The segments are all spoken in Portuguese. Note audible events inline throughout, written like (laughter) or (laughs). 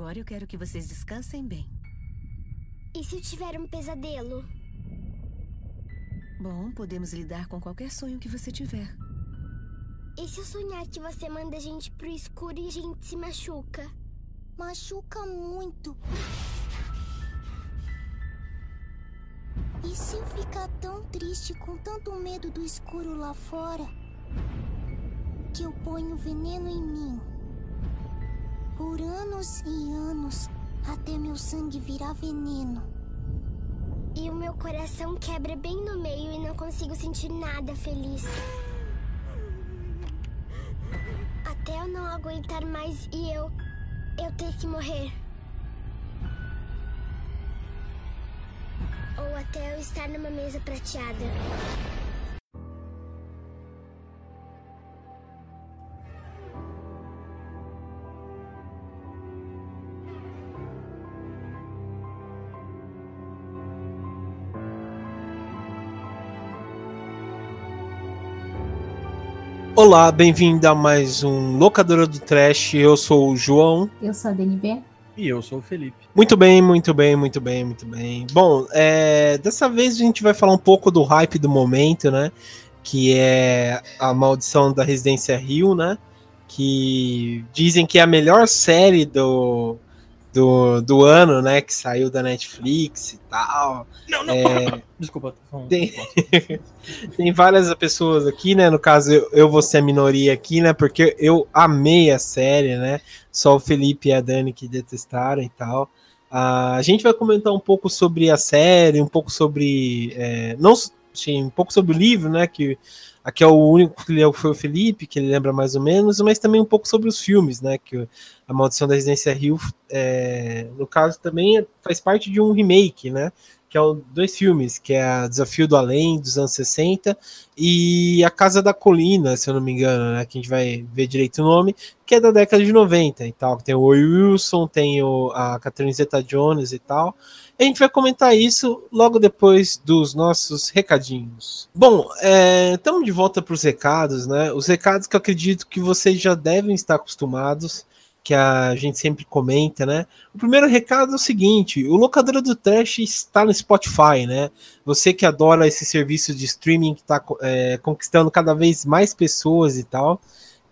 Agora eu quero que vocês descansem bem. E se eu tiver um pesadelo? Bom, podemos lidar com qualquer sonho que você tiver. E se eu sonhar que você manda a gente pro escuro e a gente se machuca? Machuca muito. E se eu ficar tão triste com tanto medo do escuro lá fora que eu ponho veneno em mim? Por anos e anos, até meu sangue virar veneno. E o meu coração quebra bem no meio e não consigo sentir nada feliz. Até eu não aguentar mais e eu. eu ter que morrer. Ou até eu estar numa mesa prateada. Olá, bem-vindo a mais um Locadora do Trash. Eu sou o João. Eu sou a DNB. E eu sou o Felipe. Muito bem, muito bem, muito bem, muito bem. Bom, é, dessa vez a gente vai falar um pouco do hype do momento, né? Que é a maldição da Residência Rio, né? Que dizem que é a melhor série do, do, do ano, né? Que saiu da Netflix e tal. Não, não, É, desculpa. Tem- (laughs) Tem várias pessoas aqui, né? No caso, eu, eu vou ser a minoria aqui, né? Porque eu amei a série, né? Só o Felipe e a Dani que detestaram e tal. Ah, a gente vai comentar um pouco sobre a série, um pouco sobre. é, não, sim, um pouco sobre o livro, né? Que aqui é o único que leu foi o Felipe, que ele lembra mais ou menos, mas também um pouco sobre os filmes, né? Que a Maldição da Residência Rio, é, no caso, também faz parte de um remake, né? que é o, dois filmes, que é Desafio do Além, dos anos 60, e A Casa da Colina, se eu não me engano, né, que a gente vai ver direito o nome, que é da década de 90 e tal, tem o Wilson, tem o, a Catherine Zeta-Jones e tal. A gente vai comentar isso logo depois dos nossos recadinhos. Bom, estamos de volta para os recados, né? Os recados que eu acredito que vocês já devem estar acostumados, que a gente sempre comenta, né? O primeiro recado é o seguinte: o Locadora do Trash está no Spotify, né? Você que adora esse serviço de streaming que está conquistando cada vez mais pessoas e tal,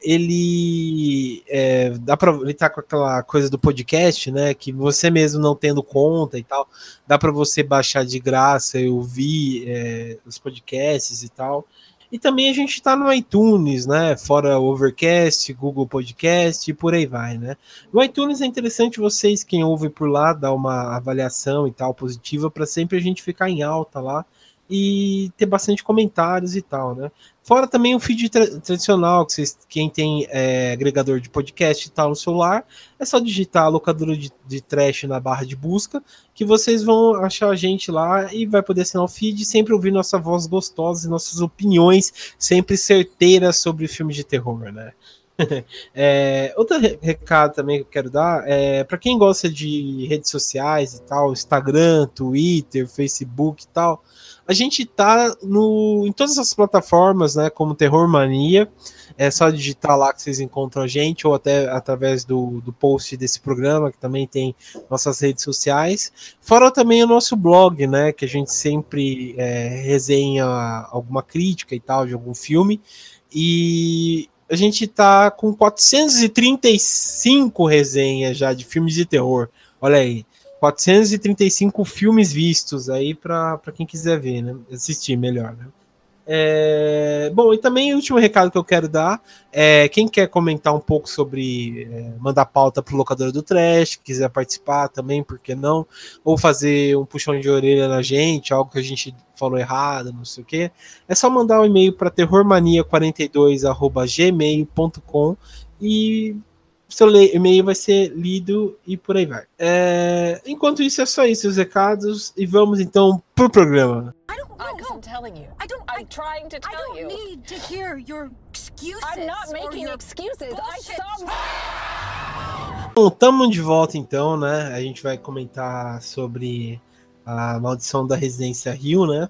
ele é, dá para ele tá com aquela coisa do podcast, né? Que você mesmo não tendo conta e tal, dá para você baixar de graça e ouvir é, os podcasts e tal. E também a gente está no iTunes, né? Fora Overcast, Google Podcast e por aí vai, né? No iTunes é interessante vocês, quem ouve por lá, dar uma avaliação e tal positiva para sempre a gente ficar em alta lá e ter bastante comentários e tal, né? Fora também o feed tra tradicional, que vocês, quem tem é, agregador de podcast e tal no celular, é só digitar a locadora de, de trash na barra de busca, que vocês vão achar a gente lá e vai poder assinar o feed sempre ouvir nossa voz gostosa e nossas opiniões sempre certeiras sobre filmes de terror, né? (laughs) é, outro re recado também que eu quero dar é para quem gosta de redes sociais e tal, Instagram, Twitter, Facebook e tal, a gente tá no, em todas as plataformas, né, como Terror Mania. É só digitar lá que vocês encontram a gente, ou até através do, do post desse programa, que também tem nossas redes sociais. Fora também o nosso blog, né, que a gente sempre é, resenha alguma crítica e tal de algum filme. E a gente tá com 435 resenhas já de filmes de terror. Olha aí. 435 filmes vistos aí para quem quiser ver, né? Assistir melhor, né? É, bom, e também o último recado que eu quero dar é quem quer comentar um pouco sobre é, mandar pauta pro locador do Trash, quiser participar também, por que não? Ou fazer um puxão de orelha na gente, algo que a gente falou errado, não sei o que. É só mandar um e-mail para terrormania42@gmail.com e seu e-mail vai ser lido e por aí vai. É, enquanto isso, é só isso, os recados, e vamos então pro programa. I don't know. I'm telling you. I don't. I'm I, trying to I tell don't you. need to hear your excuses. I'm not or making your excuses. I bullshit. saw. Bom, tamo de volta então, né? A gente vai comentar sobre a maldição da Residência Rio, né?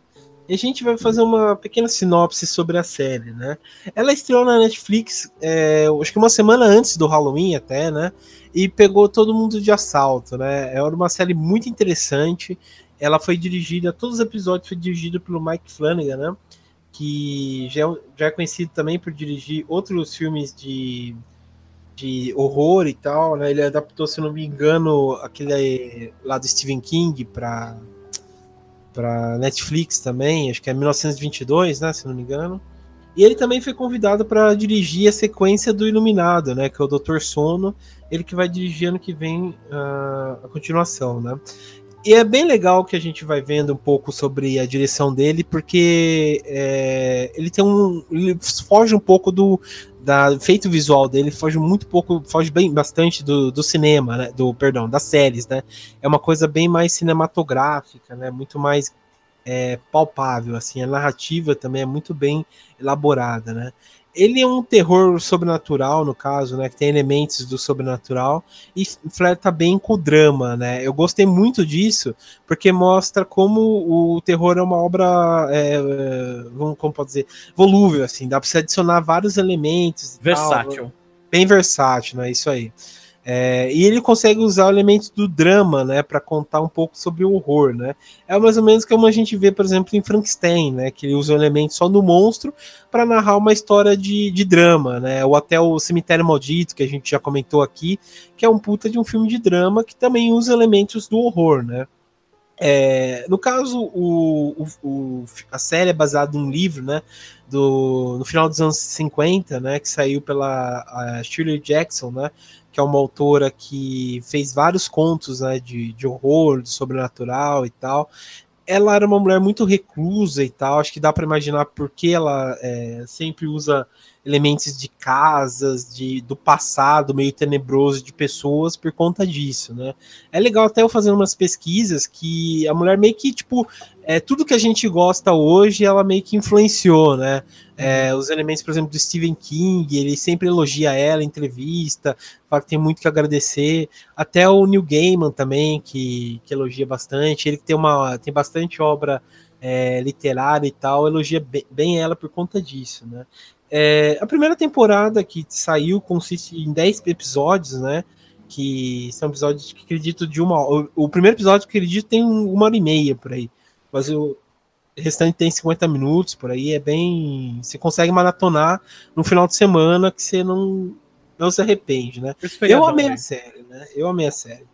E a gente vai fazer uma pequena sinopse sobre a série, né? Ela estreou na Netflix, é, acho que uma semana antes do Halloween até, né? E pegou todo mundo de assalto, né? É uma série muito interessante. Ela foi dirigida, todos os episódios foi dirigido pelo Mike Flanagan, né? Que já, é já é conhecido também por dirigir outros filmes de de horror e tal, né? Ele adaptou, se não me engano, aquele lá do Stephen King para para Netflix também, acho que é 1922, né, se não me engano. E ele também foi convidado para dirigir a sequência do Iluminado, né, que é o Doutor Sono, ele que vai dirigir ano que vem uh, a continuação, né. E é bem legal que a gente vai vendo um pouco sobre a direção dele, porque é, ele tem um. Ele foge um pouco do, da efeito visual dele foge muito pouco, foge bem bastante do, do cinema, né? Do perdão, das séries, né? É uma coisa bem mais cinematográfica, né? Muito mais é, palpável, assim. A narrativa também é muito bem elaborada, né? Ele é um terror sobrenatural, no caso, né? Que tem elementos do sobrenatural e flerta bem com o drama, né? Eu gostei muito disso, porque mostra como o terror é uma obra, é, como pode dizer, volúvel, assim, dá pra você adicionar vários elementos. Versátil. Tal, bem versátil, né? Isso aí. É, e ele consegue usar elementos do drama, né, para contar um pouco sobre o horror, né? É mais ou menos como a gente vê, por exemplo, em Frankenstein, né, que ele usa elementos só do monstro para narrar uma história de, de drama, né? Ou até o Cemitério Maldito, que a gente já comentou aqui, que é um puta de um filme de drama que também usa elementos do horror, né? É, no caso, o, o, o, a série é baseada num livro, né? Do, no final dos anos 50, né? Que saiu pela Shirley Jackson, né? Que é uma autora que fez vários contos né, de, de horror, de sobrenatural e tal. Ela era uma mulher muito reclusa e tal, acho que dá para imaginar porque ela é, sempre usa elementos de casas, de, do passado meio tenebroso de pessoas por conta disso, né? É legal até eu fazendo umas pesquisas que a mulher meio que, tipo, é, tudo que a gente gosta hoje, ela meio que influenciou, né? É, os elementos, por exemplo, do Stephen King, ele sempre elogia ela em entrevista, fala que tem muito que agradecer. Até o Neil Gaiman também, que, que elogia bastante. Ele tem, uma, tem bastante obra é, literária e tal, elogia bem, bem, ela por conta disso, né? É, a primeira temporada que saiu consiste em 10 episódios, né? Que são episódios que acredito de uma. O, o primeiro episódio que acredito tem uma hora e meia por aí. Mas o restante tem 50 minutos por aí, é bem. Você consegue maratonar no final de semana que você não, não se arrepende, né? Eu amei a série, né? Eu amei a série.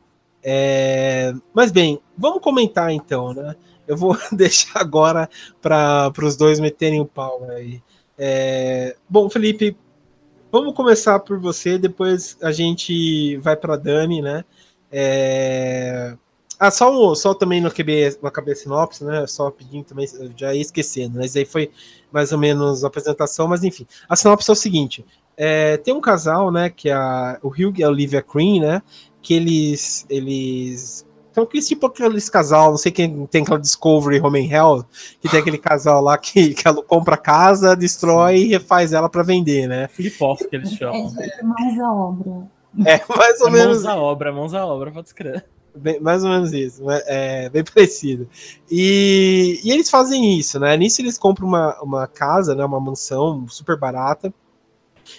É... Mas bem, vamos comentar então, né? Eu vou (laughs) deixar agora para os dois meterem o pau aí. É... Bom, Felipe, vamos começar por você, depois a gente vai para Dani, né? É... Ah, só, só também no QB, no KB sinopse, né? Só pedindo também, já ia esquecendo? Isso aí foi mais ou menos a apresentação, mas enfim. A sinopse é o seguinte: é, tem um casal, né? Que é a, o Hugh e a Olivia Green, né? Que eles. eles então, aquele tipo aqueles casal, não sei quem tem aquela Discovery Home in Hell, que tem aquele casal lá que, que ela compra casa, destrói e refaz ela para vender, né? Flip-off que eles chamam. É, mais a obra. É, mais ou é menos. Mãos à obra, mãos à obra, pode escrever. Bem, mais ou menos isso, é bem (laughs) parecido. E, e eles fazem isso, né? Nisso eles compram uma, uma casa, né, uma mansão super barata,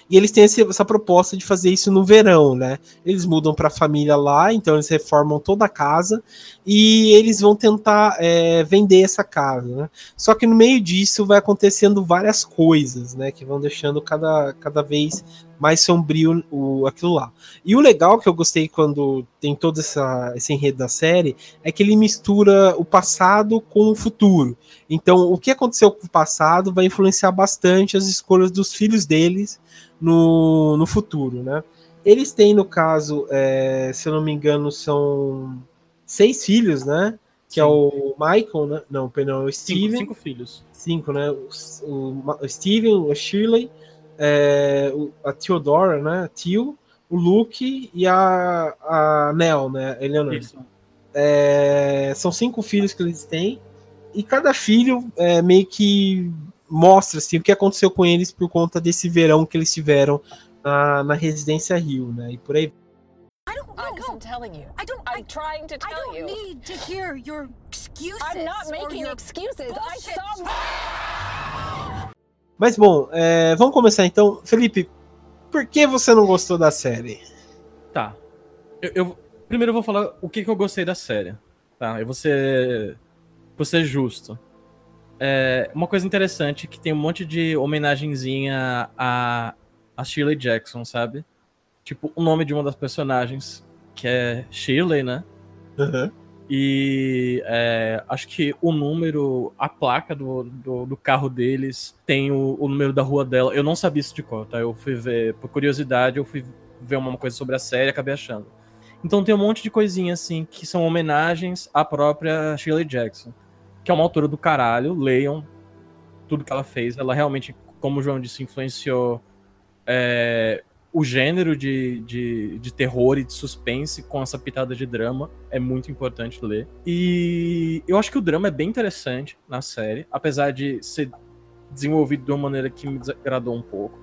e eles têm essa proposta de fazer isso no verão, né? Eles mudam para a família lá, então eles reformam toda a casa e eles vão tentar é, vender essa casa, né? Só que no meio disso vai acontecendo várias coisas, né? Que vão deixando cada, cada vez mais sombrio o, aquilo lá. E o legal que eu gostei quando tem todo essa, esse enredo da série é que ele mistura o passado com o futuro. Então, o que aconteceu com o passado vai influenciar bastante as escolhas dos filhos deles no, no futuro, né? Eles têm, no caso, é, se eu não me engano, são seis filhos, né? Que é Sim. é o Michael, né? Não, perdão, o Steven. Cinco, cinco filhos. Cinco, né? O, o, o Steven, o Shirley, é, a Theodora, né? Tio, o Luke e a, a Nell, né? Eleanor. É, são cinco filhos que eles têm. E cada filho é, meio que mostra assim, o que aconteceu com eles por conta desse verão que eles tiveram na, na residência Rio, né? E por aí. I don't no. I'm telling you. I don't. I'm I, trying to I tell don't you. need to hear your excuses. I'm not making your excuses. I bullshit. saw. Mas bom, é, vamos começar então. Felipe, por que você não gostou da série? Tá. Eu, eu- primeiro eu vou falar o que, que eu gostei da série. Tá? Eu vou ser, vou ser justo. É, uma coisa interessante é que tem um monte de homenagenzinha a, a Shirley Jackson, sabe? Tipo, o nome de uma das personagens, que é Shirley, né? E é, acho que o número, a placa do, do, do carro deles tem o, o número da rua dela. Eu não sabia isso de cor, tá? Eu fui ver, por curiosidade, eu fui ver uma coisa sobre a série e acabei achando. Então tem um monte de coisinha assim que são homenagens à própria Shirley Jackson, que é uma autora do caralho. Leiam tudo que ela fez. Ela realmente, como o João disse, influenciou é, o gênero de, de, de terror e de suspense com essa pitada de drama. É muito importante ler. E eu acho que o drama é bem interessante na série, apesar de ser desenvolvido de uma maneira que me desagradou um pouco.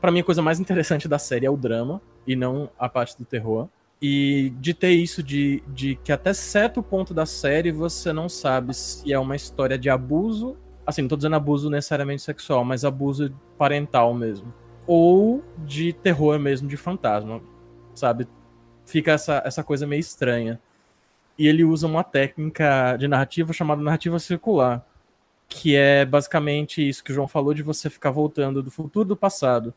Pra mim, a coisa mais interessante da série é o drama e não a parte do terror. E de ter isso de, de que até certo ponto da série você não sabe se é uma história de abuso. Assim, não tô dizendo abuso necessariamente sexual, mas abuso parental mesmo. Ou de terror mesmo, de fantasma. Sabe? Fica essa, essa coisa meio estranha. E ele usa uma técnica de narrativa chamada narrativa circular. Que é basicamente isso que o João falou de você ficar voltando do futuro do passado.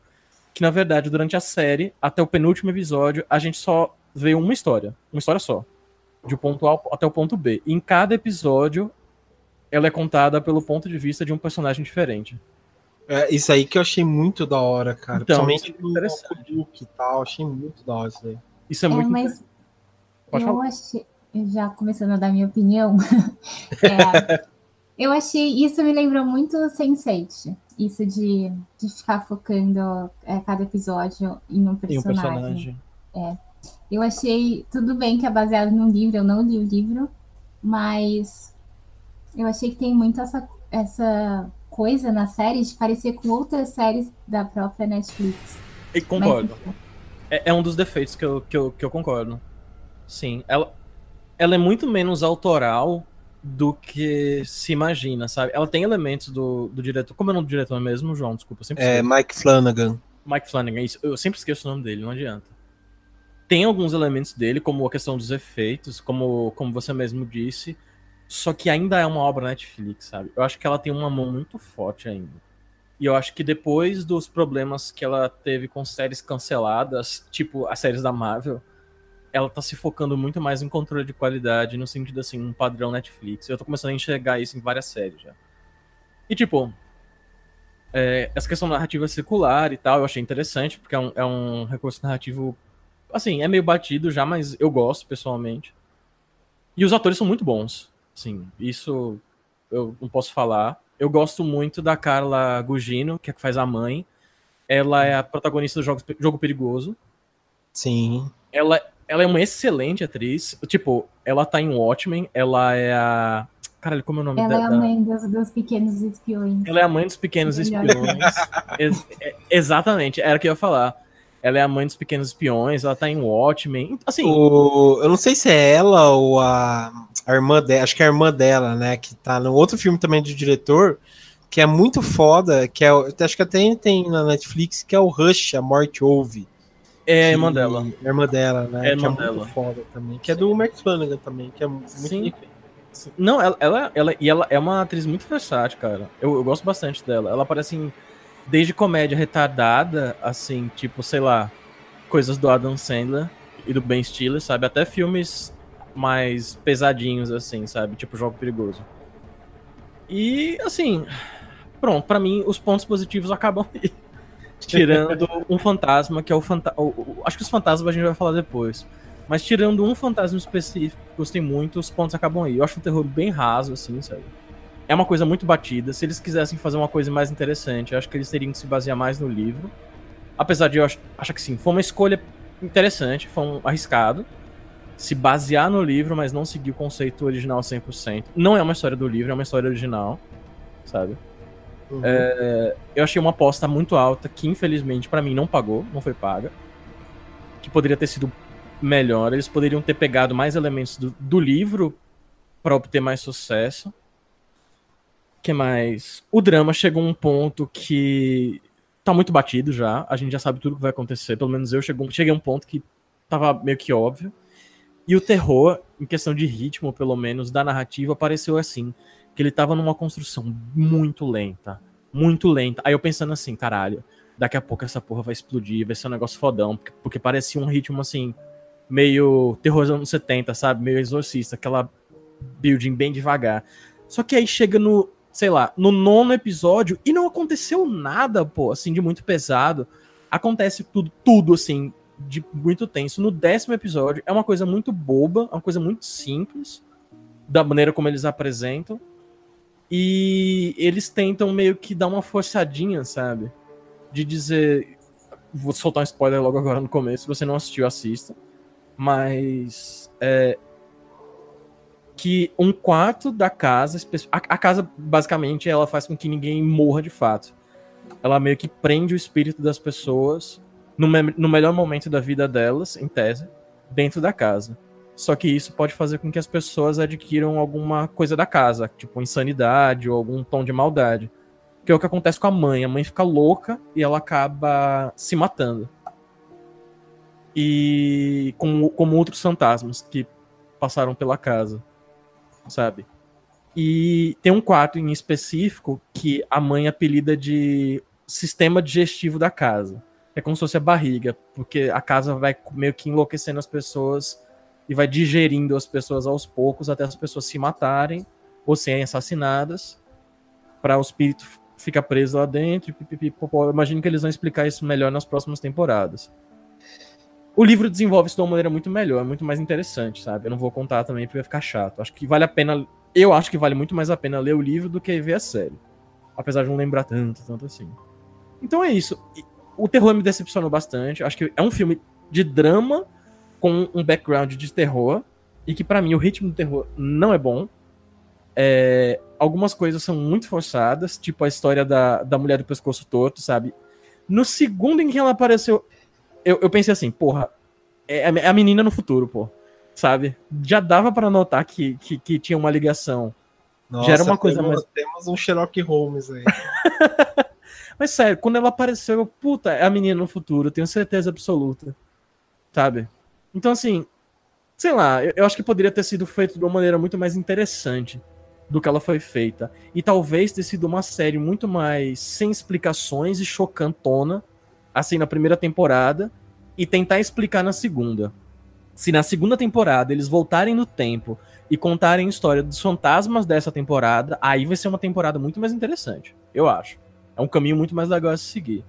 Que na verdade, durante a série, até o penúltimo episódio, a gente só vê uma história. Uma história só. De ponto A até o ponto B. E em cada episódio, ela é contada pelo ponto de vista de um personagem diferente. É, isso aí que eu achei muito da hora, cara. Então, Principalmente é no interessante. Book e tal. Achei muito da hora isso aí. Isso é É, muito. mas Pode eu falar. achei, já começando a dar minha opinião, (laughs) é, eu achei, isso me lembrou muito Sense8, isso de, de ficar focando é, cada episódio em um Tem um personagem. personagem. Eu achei, tudo bem que é baseado num livro, eu não li o livro, mas eu achei que tem muito essa, essa coisa na série de parecer com outras séries da própria Netflix. E concordo. É, é um dos defeitos que eu, que eu, que eu concordo. Sim. Ela, ela é muito menos autoral do que se imagina, sabe? Ela tem elementos do, do diretor. Como é o nome do diretor mesmo, João? Desculpa, eu sempre É. Mike Flanagan. Mike Flanagan, isso. Eu sempre esqueço o nome dele, não adianta. Tem alguns elementos dele, como a questão dos efeitos, como, como você mesmo disse. Só que ainda é uma obra Netflix, sabe? Eu acho que ela tem uma mão muito forte ainda. E eu acho que depois dos problemas que ela teve com séries canceladas, tipo as séries da Marvel, ela tá se focando muito mais em controle de qualidade, no sentido assim, um padrão Netflix. Eu tô começando a enxergar isso em várias séries já. E tipo, é, essa questão narrativa circular e tal, eu achei interessante, porque é um, é um recurso narrativo. Assim, é meio batido já, mas eu gosto pessoalmente. E os atores são muito bons. Sim, isso eu não posso falar. Eu gosto muito da Carla Gugino, que é que faz a mãe. Ela é a protagonista do Jogo, Jogo Perigoso. Sim. Ela, ela é uma excelente atriz. Tipo, ela tá em Watchmen. Ela é a. Caralho, como é o nome Ela da, é a mãe dos, dos pequenos espiões. Ela é a mãe dos pequenos espiões. (laughs) Ex- é- exatamente, era o que eu ia falar. Ela é a mãe dos pequenos espiões, ela tá em Watchmen. Assim, O, eu não sei se é ela ou a, a irmã dela, acho que é a irmã dela, né? Que tá no outro filme também do diretor, que é muito foda, que é, o- acho que até tem na Netflix, que é o Rush, a Morte Ouve. é a irmã dela. A irmã dela, né? É a que é irmã muito dela. foda também. Que é do Mark Flanagan também, que é muito Sim. feito. Não, ela, ela, ela- e ela é uma atriz muito versátil, cara. Eu, eu gosto bastante dela. Ela aparece em, desde comédia retardada, assim, tipo, sei lá, coisas do Adam Sandler e do Ben Stiller, sabe? Até filmes mais pesadinhos, assim, sabe? Tipo Jogo Perigoso. E, assim, pronto, pra mim os pontos positivos acabam aí. (laughs) Tirando um fantasma, que é o fantasma. Acho que os fantasmas a gente vai falar depois. Mas tirando um fantasma específico gostei muito, os pontos acabam aí. Eu acho o terror bem raso, assim, sabe? É uma coisa muito batida. Se eles quisessem fazer uma coisa mais interessante, eu acho que eles teriam que se basear mais no livro. Apesar de eu ach- achar que sim, foi uma escolha interessante, foi um arriscado. Se basear no livro, mas não seguir o conceito original 100%. Não é uma história do livro, é uma história original, sabe? Uhum. É, eu achei uma aposta muito alta que infelizmente pra mim não pagou, não foi paga. Que poderia ter sido melhor. Eles poderiam ter pegado mais elementos do, do livro para obter mais sucesso. Que mais? O drama chegou a um ponto que tá muito batido já. A gente já sabe tudo que vai acontecer. Pelo menos eu cheguei a um ponto que tava meio que óbvio. E o terror, em questão de ritmo, pelo menos, da narrativa, apareceu assim. Que ele tava numa construção muito lenta. Muito lenta. Aí eu pensando assim, caralho, daqui a pouco essa porra vai explodir, vai ser um negócio fodão. Porque, porque parecia um ritmo assim, meio terror dos anos 70, sabe? Meio exorcista, aquela building bem devagar. Só que aí chega no, sei lá, no nono episódio e não aconteceu nada, pô, assim, de muito pesado. Acontece tudo, tudo, assim, de muito tenso. No décimo episódio é uma coisa muito boba, uma coisa muito simples, da maneira como eles apresentam. E eles tentam meio que dar uma forçadinha, sabe? De dizer. Vou soltar um spoiler logo agora no começo. Se você não assistiu, assista. Mas. É, que um quarto da casa. A, casa, basicamente, ela faz com que ninguém morra de fato. Ela meio que prende o espírito das pessoas no, me, no melhor momento da vida delas, em tese, dentro da casa. Só que isso pode fazer com que as pessoas adquiram alguma coisa da casa, tipo insanidade ou algum tom de maldade. Que é o que acontece com a mãe. A mãe fica louca e ela acaba se matando. E como outros fantasmas que passaram pela casa, sabe? E tem um quarto em específico que a mãe apelida de sistema digestivo da casa. É como se fosse a barriga, porque a casa vai meio que enlouquecendo as pessoas e vai digerindo as pessoas aos poucos até as pessoas se matarem ou serem assassinadas para o espírito ficar preso lá dentro. Imagino que eles vão explicar isso melhor nas próximas temporadas. O livro desenvolve isso de uma maneira muito melhor, muito mais interessante, sabe? Eu não vou contar também porque vai ficar chato. Acho que vale a pena. Eu acho que vale muito mais a pena ler o livro do que ver a série. Apesar de não lembrar tanto, tanto assim. Então é isso. O terror me decepcionou bastante. Acho que é um filme de drama com um background de terror e que para mim o ritmo do terror não é bom. É, algumas coisas são muito forçadas, tipo a história da, da mulher do pescoço torto, sabe? No segundo em que ela apareceu, eu, eu pensei assim, porra, é, é a menina no futuro, pô. Sabe? Já dava para notar que, que, que, tinha uma ligação. Nossa, Já era uma coisa temos, mais. Temos um Sherlock Holmes aí. (laughs) Mas sério, quando ela apareceu, eu, puta, é a menina no futuro, tenho certeza absoluta. Sabe? Então, assim, sei lá, eu, eu, acho que poderia ter sido feito de uma maneira muito mais interessante do que ela foi feita. E talvez ter sido uma série muito mais sem explicações e chocantona, assim, na primeira temporada, e tentar explicar na segunda. Se na segunda temporada eles voltarem no tempo e contarem a história dos fantasmas dessa temporada, aí vai ser uma temporada muito mais interessante, eu acho. É um caminho muito mais legal a se seguir.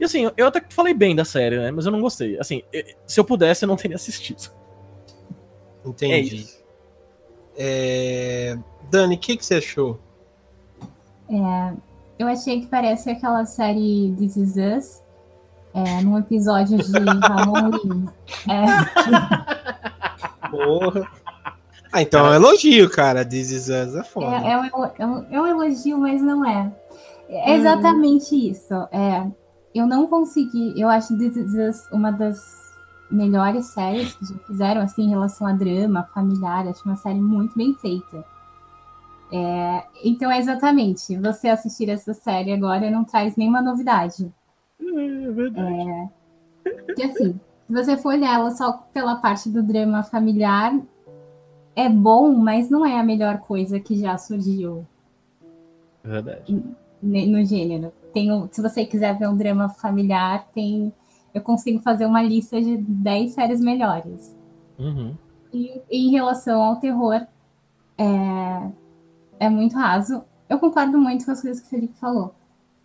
E assim, eu até falei bem da série, né? Mas eu não gostei. Assim, se eu pudesse, eu não teria assistido. Entendi. É é... Dani, o que, que você achou? É, eu achei que parece aquela série This Is Us, é, num episódio de Halloween. É. Porra. Ah, então é um elogio, cara. This Is Us é foda. É, é, um, é, um, é um elogio, mas não é. É exatamente hum. isso. É, eu não consegui. Eu acho This Is Us uma das melhores séries que já fizeram assim em relação a drama, familiar. Acho uma série muito bem feita. É, então é exatamente. Você assistir essa série agora não traz nenhuma novidade. É, verdade. É, que assim, se você for olhar ela só pela parte do drama familiar, é bom, mas não é a melhor coisa que já surgiu. Verdade. No gênero tenho, se você quiser ver um drama familiar, tem, eu consigo fazer uma lista de 10 séries melhores. Uhum. E, em relação ao terror, é, é muito raso. Eu concordo muito com as coisas que o Felipe falou.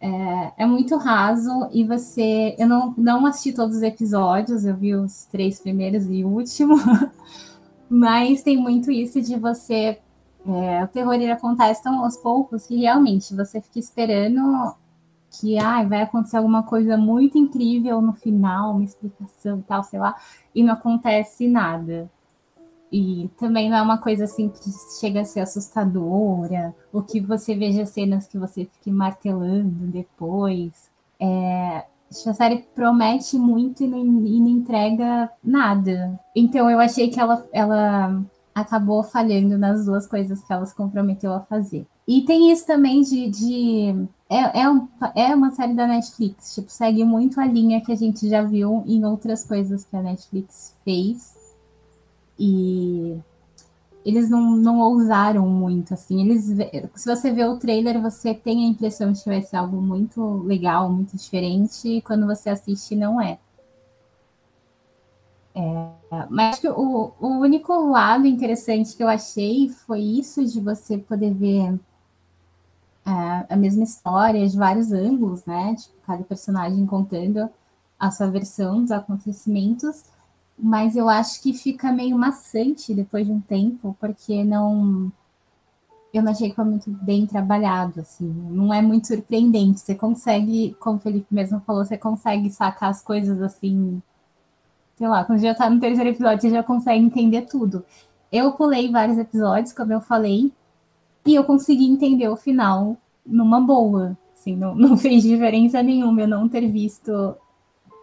É, é, muito raso e você. Eu não, não assisti todos os episódios, eu vi os três primeiros e o último, (laughs) mas tem muito isso de você. É, o terror ele acontece tão aos poucos que realmente você fica esperando que ah, vai acontecer alguma coisa muito incrível no final, uma explicação e tal, sei lá, e não acontece nada. E também não é uma coisa assim que chega a ser assustadora, ou que você veja cenas que você fique martelando depois. É, A série promete muito e não, e não entrega nada. Então eu achei que ela, ela acabou falhando nas duas coisas que ela se comprometeu a fazer. E tem isso também de. de é, é, um, é uma série da Netflix, tipo, segue muito a linha que a gente já viu em outras coisas que a Netflix fez. E eles não, não ousaram muito, assim. Eles, se você vê o trailer, você tem a impressão de que vai ser algo muito legal, muito diferente, e quando você assiste, não é. é mas o, o único lado interessante que eu achei foi isso de você poder ver é, a mesma história de vários ângulos, né? Tipo, cada personagem contando a sua versão dos acontecimentos mas eu acho que fica meio maçante depois de um tempo, porque não. Eu não achei que foi muito bem trabalhado, assim. Não é muito surpreendente. Você consegue, como o Felipe mesmo falou, você consegue sacar as coisas assim. Sei lá, quando já tá no terceiro episódio, você já consegue entender tudo. Eu pulei vários episódios, como eu falei, e eu consegui entender o final numa boa. Assim, não, (laughs) não fez diferença nenhuma eu não ter visto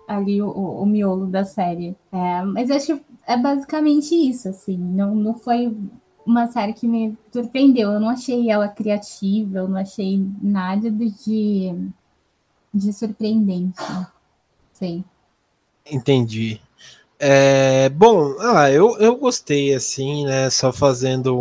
ali o, o, miolo da série. É, mas acho que é basicamente isso, assim. Não, não foi uma série que me surpreendeu. Eu não achei ela criativa, eu não achei nada de, de surpreendente. Sei. Entendi. É, bom, ah, eu, eu gostei, assim, né? Só fazendo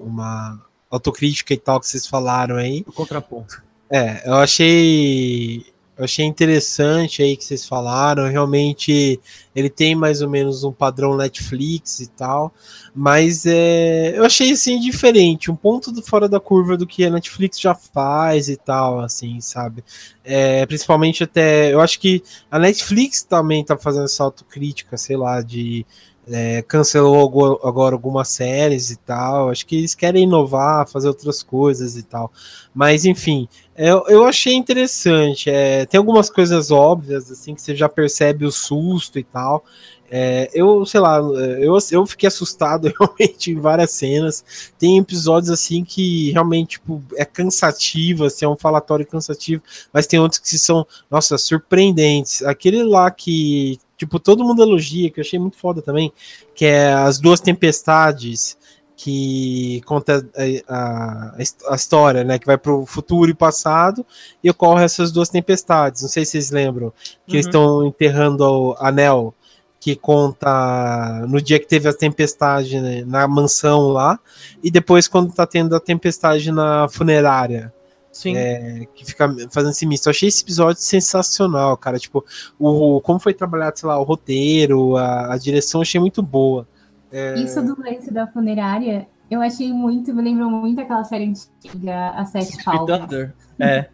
uma autocrítica e tal que vocês falaram aí. O contraponto. É, eu achei eu achei interessante aí que vocês falaram. Realmente ele tem mais ou menos um padrão Netflix e tal, mas é, eu achei assim diferente, um ponto do, fora da curva do que a Netflix já faz e tal, assim, sabe? É, principalmente até, eu acho que a Netflix também tá fazendo essa autocrítica, sei lá, de é, cancelou agora algumas séries e tal. Acho que eles querem inovar, fazer outras coisas e tal. Mas enfim, eu, eu achei interessante. É, tem algumas coisas óbvias, assim, que você já percebe o susto e tal. É, eu, sei lá, eu, eu fiquei assustado (laughs) realmente em várias cenas. Tem episódios assim que realmente tipo, é cansativo, assim, é um falatório cansativo, mas tem outros que são, nossa, surpreendentes. Aquele lá que tipo, todo mundo elogia, que eu achei muito foda também, que é as duas tempestades que conta a, a, a história, né, que vai para o futuro e passado e ocorre essas duas tempestades. Não sei se vocês lembram que uhum. eles estão enterrando o anel que conta no dia que teve a tempestade né, na mansão lá e depois quando tá tendo a tempestade na funerária. Sim. É, que fica fazendo esse misto. Eu achei esse episódio sensacional, cara. Tipo, o, como foi trabalhado, sei lá, o roteiro, a, a direção, achei muito boa. É... Isso do lance da funerária, eu achei muito, me lembrou muito aquela série antiga, A Sete Palmas. Thunder. É.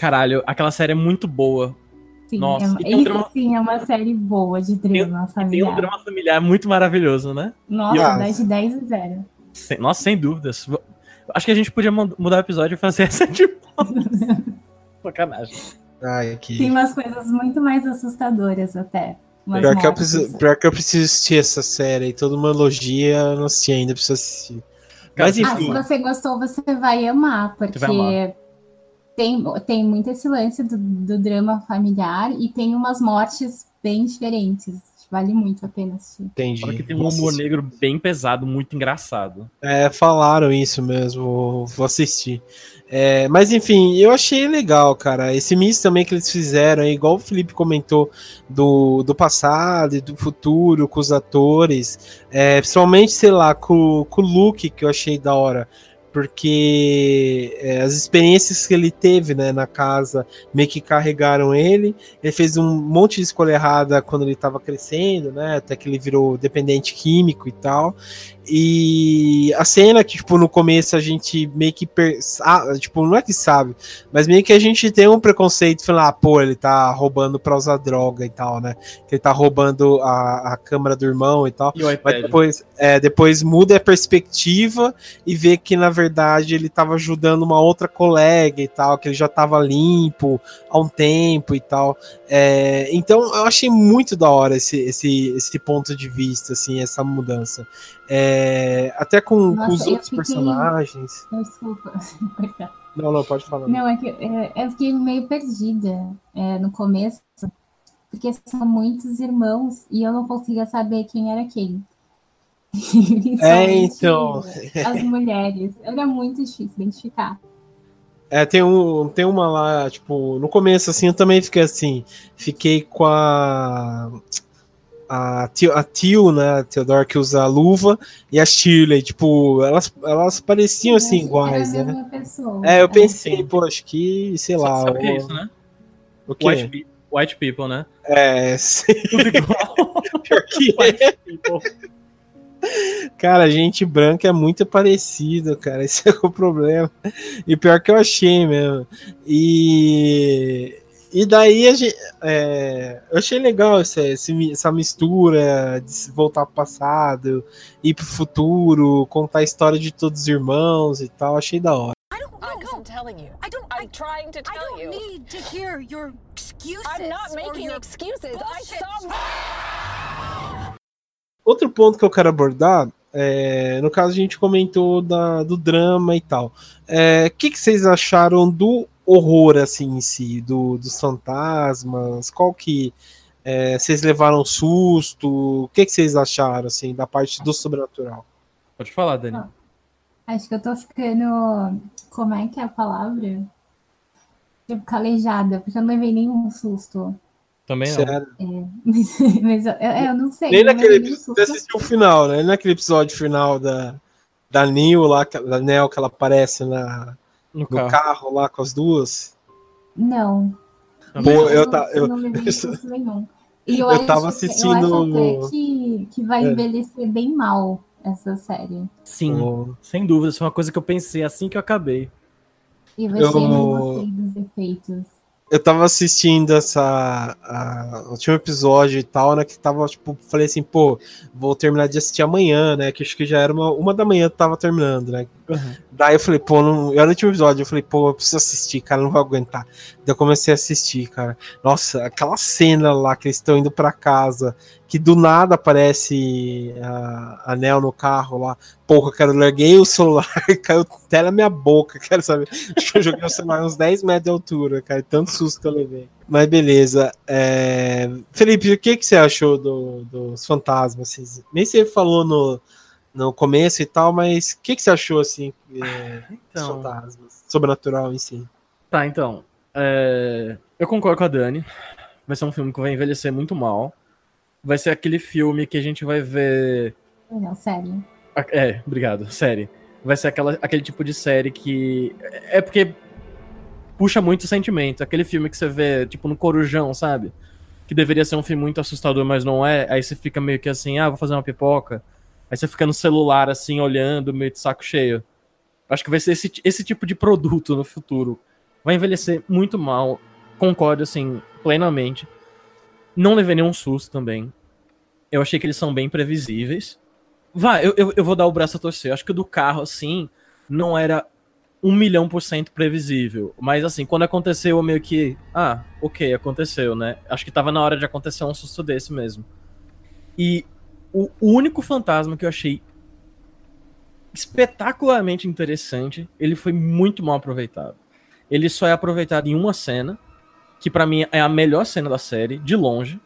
Caralho, aquela série é muito boa. Sim, Nossa, é, isso um drama... sim é uma série boa de drama tem, familiar. Tem um drama familiar muito maravilhoso, né? Nossa, eu... 10 de 10 e 0. Sem, nossa, sem dúvidas. Acho que a gente podia mudar o episódio e fazer (laughs) essa de (laughs) Sacanagem. Ai, que... Tem umas coisas muito mais assustadoras até. Pior que, eu preciso, pior que eu preciso assistir essa série. Toda uma elogia, eu não assisti ainda, preciso assistir. Mas enfim. Ah, se você gostou, você vai amar, porque vai amar. Tem, tem muito esse lance do, do drama familiar e tem umas mortes bem diferentes vale muito a pena assistir. Entendi. Que tem um humor negro bem pesado, muito engraçado. É, falaram isso mesmo, vou assistir. É, mas enfim, eu achei legal, cara. Esse misto também que eles fizeram, igual o Felipe comentou, do, do passado e do futuro com os atores. É, principalmente, sei lá, com, com o Luke, que eu achei da hora porque é, as experiências que ele teve né, na casa meio que carregaram ele. Ele fez um monte de escolha errada quando ele estava crescendo, né, até que ele virou dependente químico e tal. E a cena que, tipo, no começo a gente meio que. Ah, tipo, não é que sabe, mas meio que a gente tem um preconceito falando, ah, pô, ele tá roubando pra usar droga e tal, né? Que ele tá roubando a, a câmera do irmão e tal. E mas depois, é, depois muda a perspectiva e vê que, na verdade, ele tava ajudando uma outra colega e tal, que ele já tava limpo há um tempo e tal. É, então eu achei muito da hora esse, esse, esse ponto de vista, assim, essa mudança. É, até com, Nossa, com os outros fiquei... personagens. Desculpa. (laughs) Não, não, pode falar. Não, é que é, eu fiquei meio perdida é, no começo, porque são muitos irmãos e eu não conseguia saber quem era quem. (laughs) É, então. As mulheres. Era muito difícil identificar. É, tem, um, tem uma lá, tipo, no começo, assim, eu também fiquei assim. Fiquei com a. A tio, a tio né, a Theodore que usa a luva, e a Shirley, tipo, elas, elas pareciam assim iguais, Era a né? É, eu É. pensei, pô, acho que, sei lá. Sabe o que é isso, né? O quê? White, pe- white people, né? É, sim, (laughs) Tudo igual. pior que é. White people. Cara, gente branca é muito parecido, cara. (laughs) Esse é o problema. E pior que eu achei mesmo. E, e daí a gente, é, eu achei legal essa, essa mistura de voltar pro passado, ir pro futuro, contar a história de todos os irmãos e tal. Achei da hora. I don't know. I'm telling you. I don't. I'm I, trying to I tell don't you. need to hear your excuses. I'm not making excuses. I bullshit. saw. (gasps) Outro ponto que eu quero abordar, é, no caso a gente comentou da, do drama e tal. É, O que, que vocês acharam do horror assim em si, do, dos fantasmas? Qual que é, vocês levaram susto? O que, que vocês acharam assim da parte do sobrenatural? Pode falar, Dani. Ah. Acho que eu tô ficando. Como é que é a palavra? Tipo, calejada, porque eu não levei nenhum susto. Também não. Sério? (laughs) Mas, mas eu, eu não sei. Nem naquele episódio, você assistiu o final, né? Nem naquele episódio final da, da Neil lá, que- da Nel, que ela aparece na, No no carro. carro lá com as duas. Não. Pô, não. eu não- ta- eu- não levei susto nenhum. E Eu acho tava que- assistindo- Eu acho até que, que vai É. envelhecer bem mal essa série. Sim, Pô, sem dúvida. Isso foi uma coisa que eu pensei assim que eu acabei. E você Eu- não gostei dos efeitos. eu tava assistindo essa a, o último episódio e tal, né? Que tava, tipo, falei assim, pô, vou terminar de assistir amanhã, né? Que acho que já era uma, uma da manhã eu tava terminando, né? Daí eu falei, pô, não, era o último episódio, eu falei, pô, eu preciso assistir, cara, não vou aguentar. Daí eu comecei a assistir, cara. Nossa, aquela cena lá que eles estão indo pra casa, que do nada aparece a, a Nel no carro lá. Pô, cara, eu larguei o celular (laughs) caiu até na minha boca, quero saber. Eu joguei o celular uns 10 metros de altura, cara, tanto susto que eu levei. Mas beleza. É... Felipe, o que, que você achou do- dos fantasmas? Nem você falou no, no começo e tal, mas o que, que você achou, assim, é, Então, fantasmas? Sobrenatural em si. Tá, então. é, Eu concordo com a Dani. Vai ser um filme que vai envelhecer muito mal. Vai ser aquele filme que a gente vai ver. Não, sério. É, obrigado, série. Vai ser aquela, aquele tipo de série que. É porque puxa muito sentimento. Aquele filme que você vê, tipo, no Corujão, sabe? Que deveria ser um filme muito assustador, mas não é. Aí você fica meio que assim, ah, vou fazer uma pipoca. Aí você fica no celular, assim, olhando, meio de saco cheio. Acho que vai ser esse, esse tipo de produto no futuro. Vai envelhecer muito mal. Concordo, assim, plenamente. Não levei nenhum susto também. Eu achei que eles são bem previsíveis. Vai, eu, eu, eu vou dar o braço a torcer. Acho que o do carro, assim, não era um milhão por cento previsível. Mas, assim, quando aconteceu, eu meio que. Ah, ok, aconteceu, né? Acho que tava na hora de acontecer um susto desse mesmo. E o, único fantasma que eu achei espetacularmente interessante, ele foi muito mal aproveitado. Ele só é aproveitado em uma cena, que pra mim é a melhor cena da série, de longe,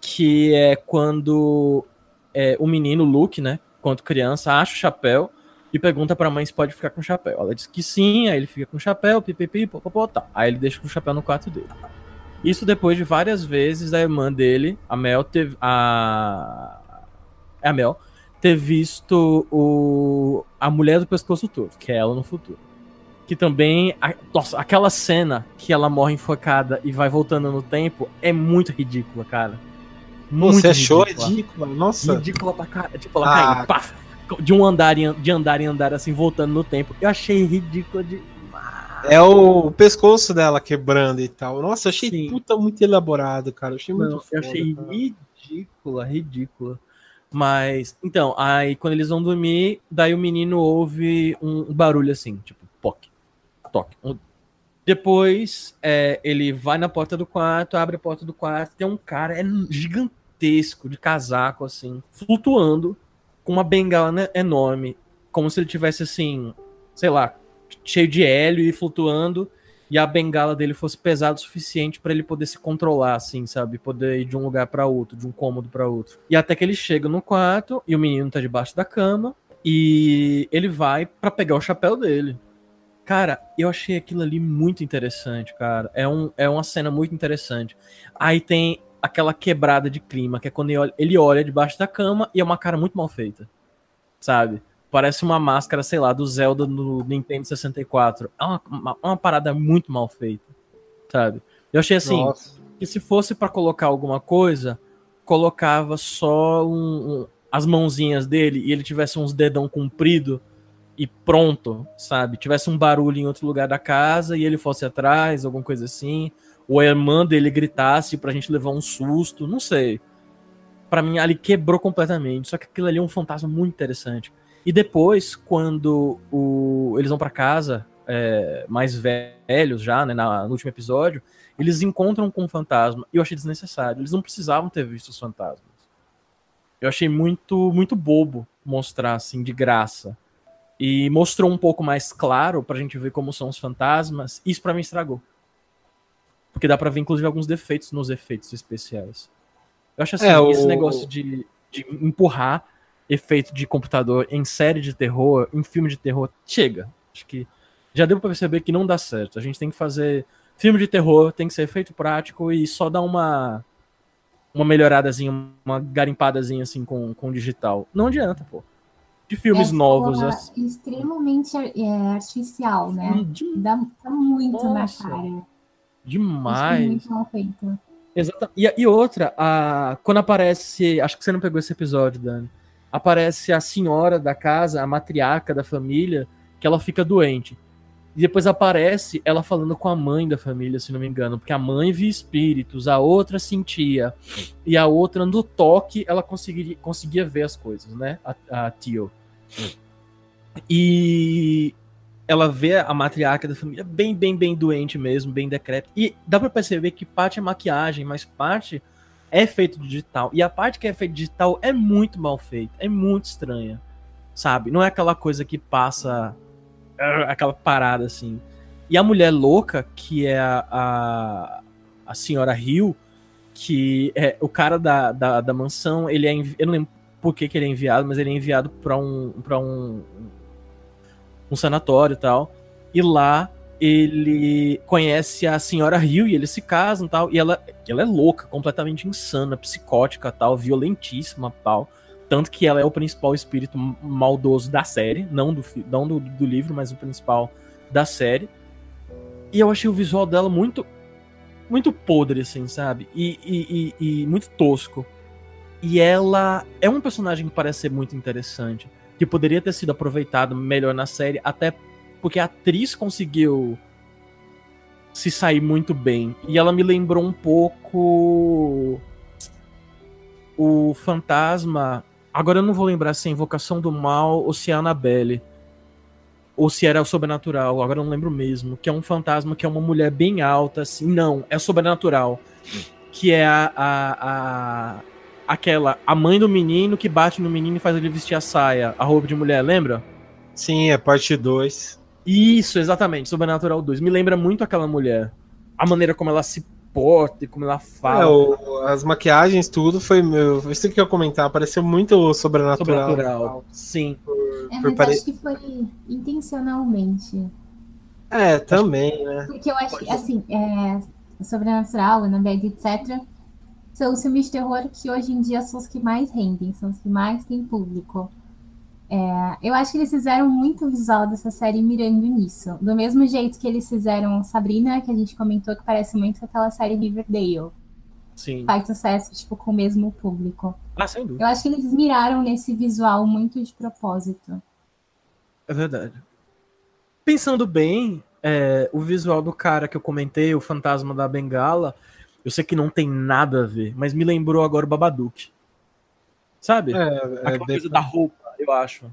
que é quando é, o menino Luke, né, quanto criança, acha o chapéu e pergunta pra mãe se pode ficar com o chapéu. Ela diz que sim, aí ele fica com o chapéu, pipipi, popopó, tá. Aí ele deixa com o chapéu no quarto dele. Isso depois de várias vezes a irmã dele, a Mel, teve. A. É a Mel, ter visto o, a mulher do pescoço todo, que é ela no futuro. Que também. a- nossa, aquela cena que ela morre enfocada e vai voltando no tempo é muito ridícula, cara. Muito Você achou ridícula. ridícula? Nossa. Ridícula pra caralho. Tipo, ela Ah. caindo, paf, de um andar em, de andar em andar, assim, voltando no tempo. Eu achei ridícula de. É o pescoço dela quebrando e tal. Nossa, achei Sim. puta muito elaborado, cara. Achei muito Não, eu foda, achei cara. ridícula, ridícula. Mas, então, aí quando eles vão dormir, daí o menino ouve um barulho assim, tipo, toque, toque. Depois, é, ele vai na porta do quarto, abre a porta do quarto, tem um cara é gigantesco, de casaco, assim, flutuando, com uma bengala né, enorme, como se ele tivesse, assim, sei lá, cheio de hélio e flutuando, e a bengala dele fosse pesada o suficiente para ele poder se controlar, assim, sabe? Poder ir de um lugar para outro, de um cômodo para outro. E até que ele chega no quarto e o menino tá debaixo da cama e ele vai para pegar o chapéu dele. Cara, eu achei aquilo ali muito interessante, cara. É, um, é uma cena muito interessante. Aí tem aquela quebrada de clima, que é quando ele olha, ele olha debaixo da cama e é uma cara muito mal feita. Sabe? Parece uma máscara, sei lá, do Zelda no Nintendo 64. É uma, uma, uma parada muito mal feita. Sabe? Eu achei assim, Nossa. que se fosse para colocar alguma coisa, colocava só um, um, as mãozinhas dele e ele tivesse uns dedão comprido e pronto, sabe? Tivesse um barulho em outro lugar da casa e ele fosse atrás, alguma coisa assim. Ou a irmã dele gritasse pra gente levar um susto, não sei. Para mim, ali quebrou completamente. Só que aquilo ali é um fantasma muito interessante. E depois, quando o, eles vão para casa, é, mais velhos já, né, na, no último episódio, eles encontram com um fantasma. E eu achei desnecessário. Eles não precisavam ter visto os fantasmas. Eu achei muito, muito bobo mostrar assim, de graça. E mostrou um pouco mais claro pra gente ver como são os fantasmas. Isso para mim estragou. Porque dá pra ver, inclusive, alguns defeitos nos efeitos especiais. Eu acho assim, é, esse o... negócio de, de empurrar efeito de computador em série de terror, em filme de terror, chega. Acho que já deu para perceber que não dá certo. A gente tem que fazer filme de terror, tem que ser efeito prático e só dar uma uma melhoradazinha, uma garimpadazinha assim com, com digital. Não adianta, pô. De filmes é novos. É extremamente é, artificial, né? De... Dá, dá muito Nossa, na cara. Demais. Muito mal feito. Exato. E, e outra, a, quando aparece. Acho que você não pegou esse episódio, Dani aparece a senhora da casa, a matriarca da família, que ela fica doente. E depois aparece ela falando com a mãe da família, se não me engano, porque a mãe via espíritos, a outra sentia, e a outra no toque ela conseguiria, conseguia ver as coisas, né? A, a Tio. E ela vê a matriarca da família bem, bem, bem doente mesmo, bem decrépita. E dá para perceber que parte é maquiagem, mas parte é feito digital. E a parte que é feita digital é muito mal feita, é muito estranha, sabe? Não é aquela coisa que passa ah, aquela parada assim. E a mulher louca, que é a, a, senhora Hill, que é o cara da, da, da mansão, ele é. Eu não lembro por que, que ele é enviado, mas ele é enviado para um, pra um, um sanatório e tal. E lá ele conhece a senhora Hill e eles se casam tal. E ela, ela é louca, completamente insana, psicótica tal, violentíssima tal. Tanto que ela é o principal espírito maldoso da série, não do, não do, do livro, mas o principal da série. E eu achei o visual dela muito muito podre, assim, sabe? E, e, e, e muito tosco. E ela é um personagem que parece ser muito interessante, que poderia ter sido aproveitado melhor na série, até porque a atriz conseguiu se sair muito bem. E ela me lembrou um pouco o fantasma. Agora eu não vou lembrar se é Invocação do Mal ou se é Annabelle. Ou se era o sobrenatural, agora eu não lembro mesmo. Que é um fantasma que é uma mulher bem alta, assim. Não, é sobrenatural. Que é a, a, a aquela, a mãe do menino que bate no menino e faz ele vestir a saia, a roupa de mulher, lembra? Sim, é parte 2. Isso, exatamente, Sobrenatural 2. Me lembra muito aquela mulher. A maneira como ela se porta e como ela fala. É, o, as maquiagens, tudo foi. meu. isso que eu ia comentar, pareceu muito sobrenatural. Sobrenatural, sim. Por, é, mas pare... acho que foi intencionalmente. É, também, né? Porque eu acho que, assim, é, Sobrenatural, Annabelle, etc., são os filmes de terror que hoje em dia são os que mais rendem, são os que mais têm público. É, eu acho que eles fizeram muito visual dessa série mirando nisso. Do mesmo jeito que eles fizeram Sabrina, que a gente comentou que parece muito com aquela série Riverdale. Sim. Faz sucesso, tipo, com o mesmo público. Ah, sem dúvida. Eu acho que eles miraram nesse visual muito de propósito. É verdade. Pensando bem, é, o visual do cara que eu comentei, o fantasma da bengala, eu sei que não tem nada a ver, mas me lembrou agora o Babadook. Sabe? É, é Aquela coisa da roupa eu acho.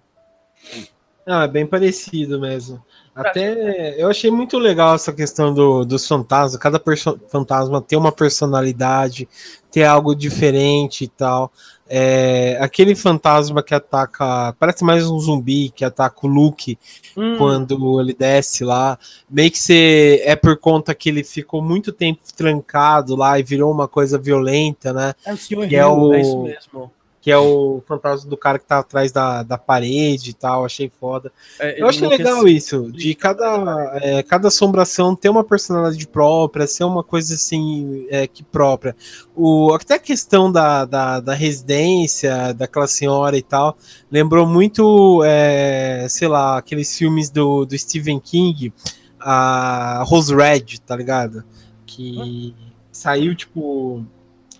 Ah, é bem parecido mesmo. Até eu achei muito legal essa questão do, dos fantasmas. Cada fantasma tem uma personalidade, ter algo diferente e tal. É, aquele fantasma que ataca, parece mais um zumbi que ataca o Luke hum. quando ele desce lá. Meio que você, é por conta que ele ficou muito tempo trancado lá e virou uma coisa violenta, né? É o senhor que Hill, é, o, é isso mesmo que é o fantasma do cara que tá atrás da, da parede e tal, achei foda. É, eu achei legal isso, de cada, é, cada assombração ter uma personalidade própria, ser uma coisa assim, é, que própria. O, até a questão da, da, da residência, daquela senhora e tal, lembrou muito, é, sei lá, aqueles filmes do, do Stephen King, a Rose Red, tá ligado? Que saiu, tipo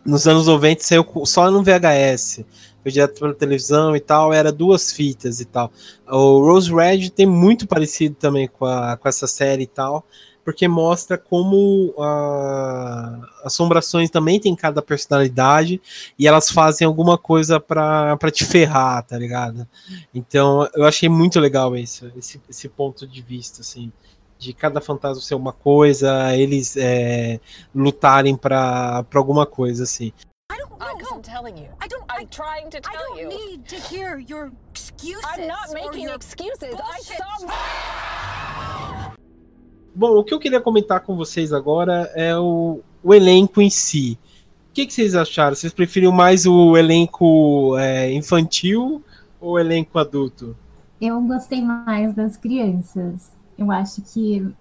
nos anos 90 saiu só no VHS, foi direto pela televisão e tal, era duas fitas e tal. O Rose Red tem muito parecido também com, a, com essa série e tal, porque mostra como uh, assombrações também tem cada personalidade e elas fazem alguma coisa para te ferrar, tá ligado? Então eu achei muito legal esse, esse ponto de vista, assim de cada fantasma ser uma coisa, eles é, lutarem para alguma coisa assim. I don't telling you. I don't. I'm I, trying to tell you. I don't you. need to hear your excuses. I'm not making excuses. Bullshit. I saw. Bom, o que eu queria comentar com vocês agora é o, o elenco em si. O que, que, vocês acharam? Vocês preferiam mais o elenco é, infantil ou o elenco adulto? Eu gostei mais das crianças. Eu acho que.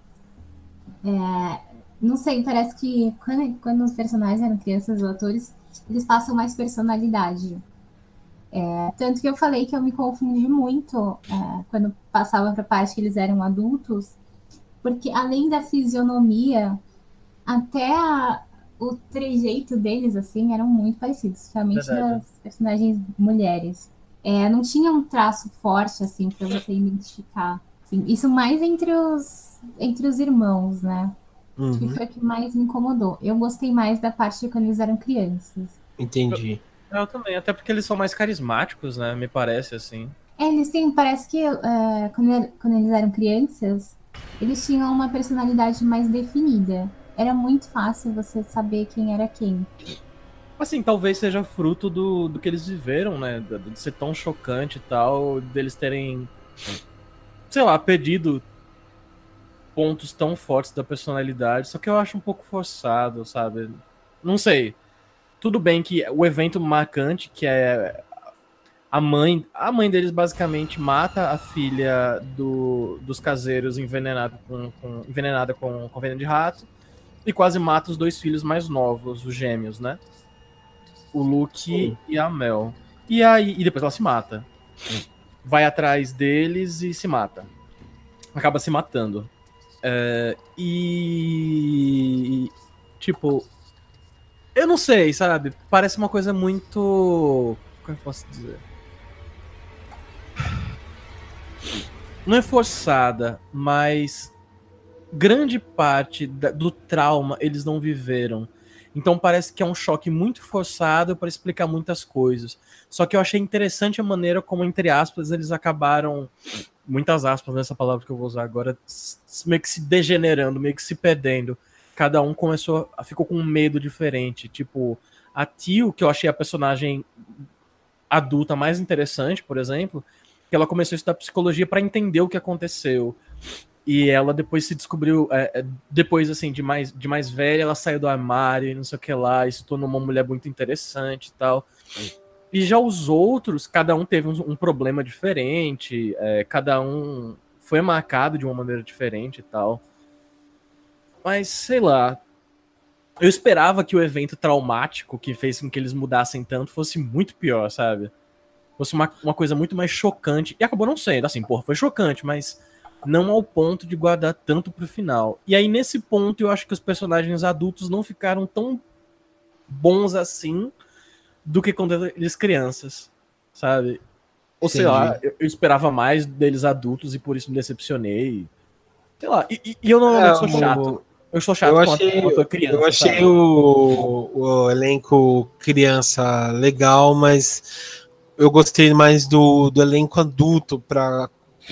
É, não sei, parece que quando, quando os personagens eram crianças, os atores, eles passam mais personalidade. É, tanto que eu falei que eu me confundi muito é, quando passava para a parte que eles eram adultos, porque além da fisionomia, até a, o trejeito deles, assim, eram muito parecidos, especialmente das personagens mulheres. É, não tinha um traço forte, assim, para você identificar. Isso mais entre os, entre os irmãos, né? Uhum. Que foi o que mais me incomodou. Eu gostei mais da parte de quando eles eram crianças. Entendi. Eu, eu também, até porque eles são mais carismáticos, né? Me parece assim. É, eles têm, parece que uh, quando, quando eles eram crianças, eles tinham uma personalidade mais definida. Era muito fácil você saber quem era quem. Assim, talvez seja fruto do, do que eles viveram, né? De ser tão chocante e tal, deles terem sei lá, perdido pontos tão fortes da personalidade, só que eu acho um pouco forçado, sabe? Não sei. Tudo bem que o evento marcante, que é a mãe, a mãe deles basicamente mata a filha do, dos caseiros envenenada com, com, envenenada com, com veneno de rato e quase mata os dois filhos mais novos, os gêmeos, né? O Luke e a Mel. E aí, e depois ela se mata vai atrás deles e se mata. Acaba se matando. É, e. Tipo. Eu não sei, sabe? Parece uma coisa muito. Como eu posso dizer? Não é forçada, mas grande parte da, do trauma eles não viveram. Então parece que é um choque muito forçado para explicar muitas coisas. Só que eu achei interessante a maneira como, entre aspas, eles acabaram. Muitas aspas nessa palavra que eu vou usar agora, meio que se degenerando, meio que se perdendo. Cada um começou. ficou com um medo diferente. Tipo, a Tio, que eu achei a personagem adulta mais interessante, por exemplo, que ela começou a estudar psicologia para entender o que aconteceu. E ela depois se descobriu, é, é, depois assim, de mais, de mais velha, ela saiu do armário e não sei o que lá, e se tornou uma mulher muito interessante e tal. E já os outros, cada um teve um, um problema diferente, é, cada um foi marcado de uma maneira diferente e tal. Mas, sei lá. Eu esperava que o evento traumático que fez com que eles mudassem tanto fosse muito pior, sabe? Fosse uma, uma coisa muito mais chocante. E acabou não sendo. Assim, porra, foi chocante, mas não ao ponto de guardar tanto pro final. E aí, nesse ponto, eu acho que os personagens adultos não ficaram tão bons assim do que quando eles crianças, sabe? Ou Entendi. sei lá, eu, eu, esperava mais deles adultos e por isso me decepcionei. Sei lá, e, e eu não é, sou chato. Eu sou chato eu achei, quando, quando criança. Eu achei o, o elenco criança legal, mas eu gostei mais do, do elenco adulto para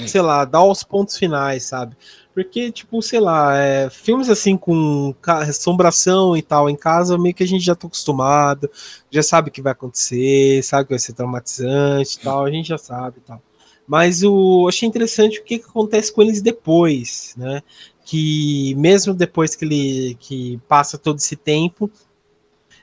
sei lá, dar os pontos finais, sabe? Porque, tipo, sei lá, é, filmes assim com assombração e tal em casa, meio que a gente já tá acostumado, já sabe o que vai acontecer, sabe que vai ser traumatizante e tal, a gente já sabe e tal. Mas o, achei interessante o que, que acontece com eles depois, né? Que mesmo depois que ele que passa todo esse tempo,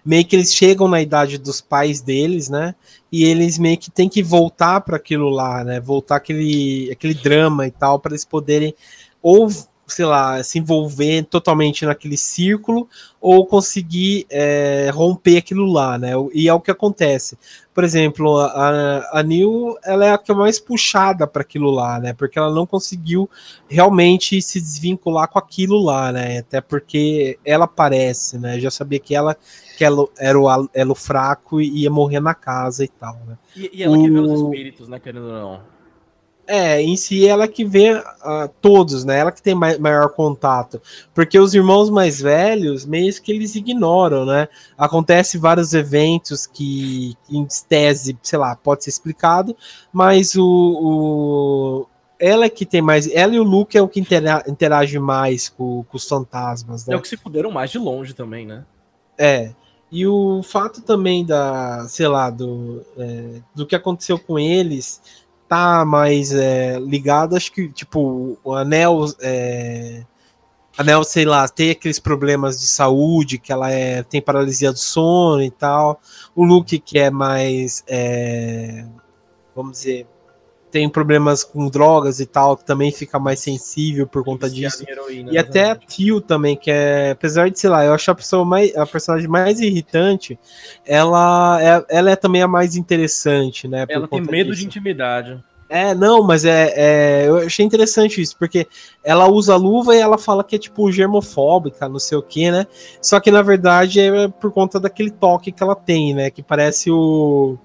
meio que eles chegam na idade dos pais deles, né? E eles meio que têm que voltar para aquilo lá, né? Voltar aquele, aquele drama e tal, para eles poderem ou sei lá, se envolver totalmente naquele círculo ou conseguir é, romper aquilo lá, né? E é o que acontece. Por exemplo, a, a Neil, ela é a que é mais puxada para aquilo lá, né? Porque ela não conseguiu realmente se desvincular com aquilo lá, né? Até porque ela parece, né? Já sabia que ela que ela era o elo fraco e ia morrer na casa e tal, né? E, e ela o... que vê os espíritos, né? Querendo ou não. É, em si ela que vê uh, todos, né? Ela que tem mai maior contato. Porque os irmãos mais velhos, meio que eles ignoram, né? Acontece vários eventos que, em tese, sei lá, pode ser explicado, mas o, o ela é que tem mais. Ela e o Luke é o que intera interage mais com, com, os fantasmas, né? É o que se fuderam mais de longe também, né? É. E o fato também da, sei lá, do, é, do que aconteceu com eles tá mais é, ligado, acho que, tipo, o Anel. É, Anel, sei lá, tem aqueles problemas de saúde, que ela é, tem paralisia do sono e tal. O Luke, que é mais. É, vamos dizer tem problemas com drogas e tal, que também fica mais sensível por conta disso. Heroína, e até a Tio também, que é, apesar de, sei lá, eu acho a pessoa mais, a personagem mais irritante, ela é, ela é também a mais interessante, né? Ela tem medo disso. de intimidade. É, não, mas é, é, Eu achei interessante isso, porque ela usa luva e ela fala que é tipo germofóbica, não sei o que, né? Só que na verdade é por conta daquele toque que ela tem, né? Que parece o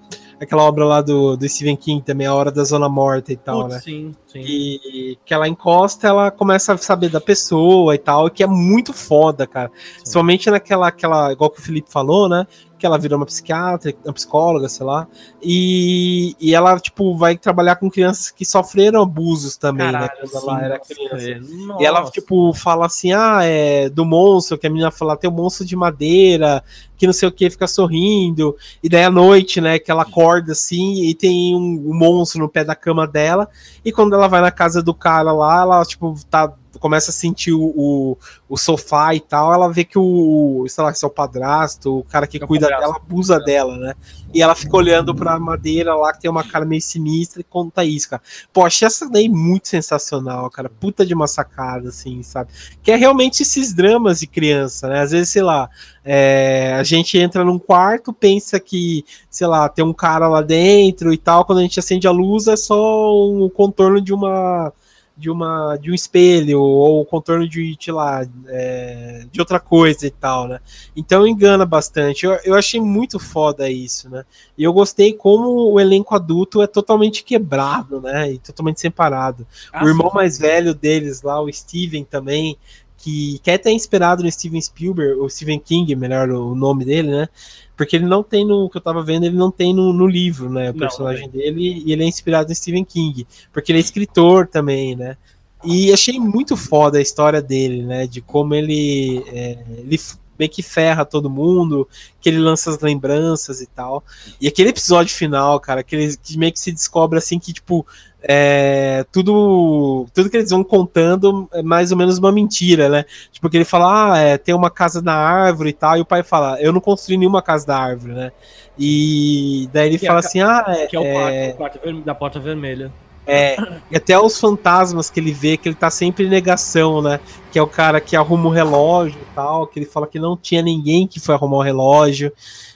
aquela obra lá do, do Stephen King também, A Hora da Zona Morta e tal, Putz, né? Sim, sim. E que ela encosta, ela começa a saber da pessoa e tal, que é muito foda, cara. Sim. Somente naquela, aquela, igual que o Felipe falou, né? Que ela virou uma psiquiatra, uma psicóloga, sei lá, e, e ela, tipo, vai trabalhar com crianças que sofreram abusos também, né, Caralho, né, quando ela era criança. E ela, tipo, fala assim, ah, é do monstro, que a menina fala, tem um monstro de madeira, que não sei o que, fica sorrindo, e daí à noite, né, que ela acorda assim, e tem um, um monstro no pé da cama dela, e quando ela vai na casa do cara lá, ela, tipo, tá começa a sentir o, o, o, sofá e tal, ela vê que o, sei lá, se o padrasto, o cara que é cuida dela, abusa é. dela, né? E ela fica olhando pra madeira lá, que tem uma cara meio sinistra, e conta isso, cara. Pô, achei essa daí muito sensacional, cara. Puta de uma sacada, assim, sabe? Que é realmente esses dramas de criança, né? Às vezes, sei lá, é, a gente entra num quarto, pensa que, sei lá, tem um cara lá dentro e tal, quando a gente acende a luz é só um contorno de uma de uma de um espelho ou o contorno de, sei lá, é, de outra coisa e tal, né? Então engana bastante. Eu, eu achei muito foda isso, né? E eu gostei como o elenco adulto é totalmente quebrado, né? E totalmente separado. Ah, o irmão sim. mais velho deles lá, o Steven também, que quer ter inspirado no Steven Spielberg, ou Stephen King, melhor o nome dele, né? Porque ele não tem no que eu tava vendo, ele não tem no, no livro, né? O personagem não, dele, e ele é inspirado em Stephen King, porque ele é escritor também, né? E achei muito foda a história dele, né? De como ele, é, ele meio que ferra todo mundo, que ele lança as lembranças e tal. E aquele episódio final, cara, que, ele, que meio que se descobre assim que, tipo, é, tudo, tudo que eles vão contando é mais ou menos uma mentira, né? Tipo, que ele fala, ah, é, tem uma casa na árvore e tal, e o pai fala, eu não construí nenhuma casa da árvore, né? E daí ele que fala é assim, ah, é. Que é o é quarto, o quarto da porta vermelha. É, e até os fantasmas que ele vê, que ele tá sempre em negação, né? Que é o cara que arruma o relógio e tal, que ele fala que não tinha ninguém que foi arrumar o relógio.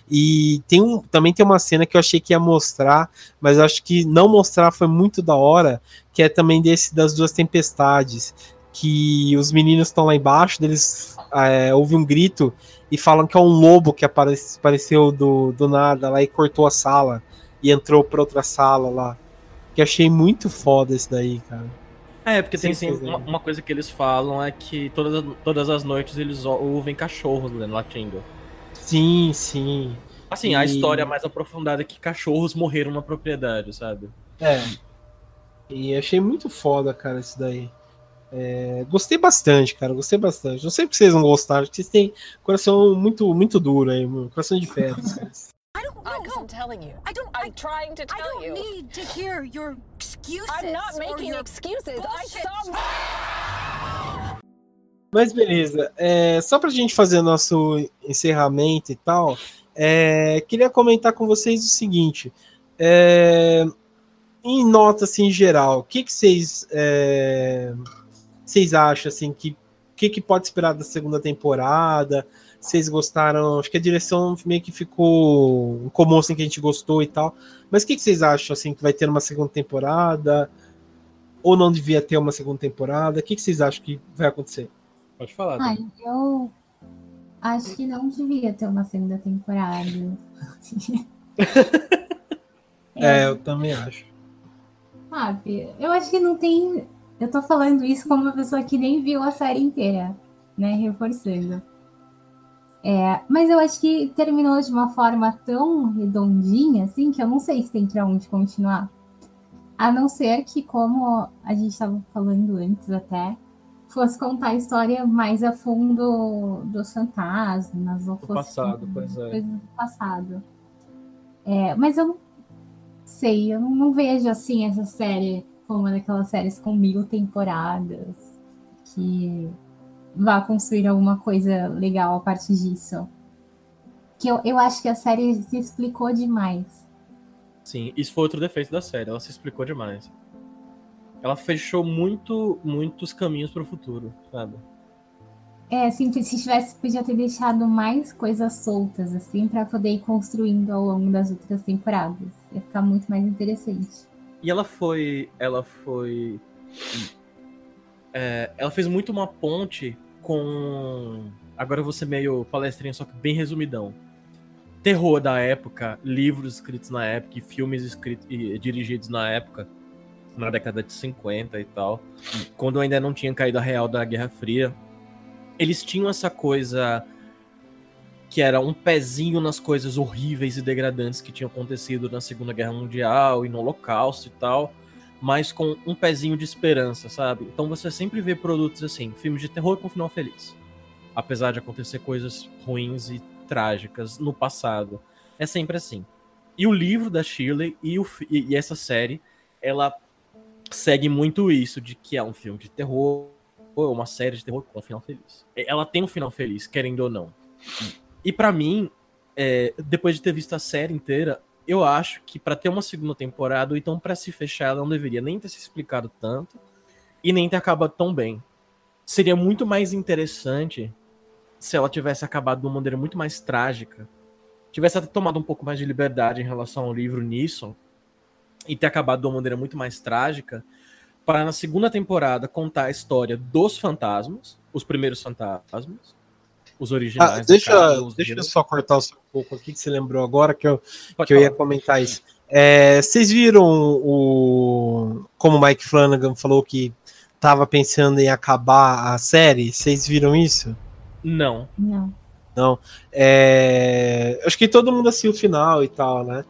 E tem um, também tem uma cena que eu achei que ia mostrar, mas acho que não mostrar foi muito da hora, que é também desse das duas tempestades, que os meninos estão lá embaixo, eles é, ouvem um grito e falam que é um lobo que aparece, apareceu do, do nada lá e cortou a sala e entrou para outra sala lá. Que achei muito foda esse daí, cara. É, porque tem sim, uma, uma, coisa que eles falam é que todas, todas as noites eles ouvem cachorros né, latindo. Sim, sim. Assim, e... a história mais aprofundada é que cachorros morreram na propriedade, sabe? É. E achei muito foda, cara, isso daí. É, gostei bastante, cara, gostei bastante. Não sei porque vocês não gostaram, porque vocês têm coração muito, muito duro aí, coração de pedra. (laughs) I don't know. No, I'm telling you. I don't. I'm I, trying to tell you. I don't you. need to hear your excuses. I'm not making excuses. Bullshit. I saw. (laughs) Mas beleza, é, só pra gente fazer nosso encerramento e tal, é, queria comentar com vocês o seguinte: é, em nota assim, em geral, o que, que vocês, é, vocês acham assim, que, que, que pode esperar da segunda temporada? Vocês gostaram? Acho que a direção meio que ficou comum assim que a gente gostou e tal. Mas o que, que vocês acham assim que vai ter uma segunda temporada? Ou não devia ter uma segunda temporada? O que, que vocês acham que vai acontecer? Pode falar. Ai, eu acho que não devia ter uma segunda temporada. (laughs) é, eu também acho. Sabe, eu acho que não tem. Eu tô falando isso como uma pessoa que nem viu a série inteira, né? Reforçando. É, mas eu acho que terminou de uma forma tão redondinha, assim, que eu não sei se tem pra onde continuar. A não ser que, como a gente estava falando antes até, fosse contar a história mais a fundo dos fantasmas, ou do fosse passado, pois é. coisas do passado. É, mas eu sei, eu não, não, vejo assim essa série como uma daquelas séries com mil temporadas que vá construir alguma coisa legal a partir disso. Que eu, eu acho que a série se explicou demais. Sim, isso foi outro defeito da série, ela se explicou demais ela fechou muito, muitos caminhos para o futuro, sabe? É, assim, se tivesse, podia ter deixado mais coisas soltas, assim, para poder ir construindo ao longo das outras temporadas. Ia ficar muito mais interessante. E ela foi. Ela foi. É, ela fez muito uma ponte com. Agora eu vou ser meio palestrinha, só que bem resumidão. Terror da época, livros escritos na época e filmes escritos e dirigidos na época na década de 50 e tal, quando ainda não tinha caído a real da Guerra Fria, eles tinham essa coisa que era um pezinho nas coisas horríveis e degradantes que tinham acontecido na Segunda Guerra Mundial e no Holocausto e tal, mas com um pezinho de esperança, sabe? Então você sempre vê produtos assim, filmes de terror com final feliz. Apesar de acontecer coisas ruins e trágicas no passado. É sempre assim. E o livro da Shirley e, o, e essa série, ela segue muito isso, de que é um filme de terror, ou uma série de terror com um final feliz. Ela tem um final feliz, querendo ou não. E para mim, é, depois de ter visto a série inteira, eu acho que para ter uma segunda temporada, ou então para se fechar, ela não deveria nem ter se explicado tanto e nem ter acabado tão bem. Seria muito mais interessante se ela tivesse acabado de uma maneira muito mais trágica, tivesse até tomado um pouco mais de liberdade em relação ao livro nisso, e ter acabado de uma maneira muito mais trágica, para na segunda temporada contar a história dos fantasmas, os primeiros fantasmas, os originais. Ah, deixa casa, deixa eu só cortar um pouco aqui que você lembrou agora que eu, que eu ia comentar isso. É, vocês viram o como o Mike Flanagan falou que estava pensando em acabar a série? Vocês viram isso? Não. Não. Não. É, acho que todo mundo assistiu o final e tal, né?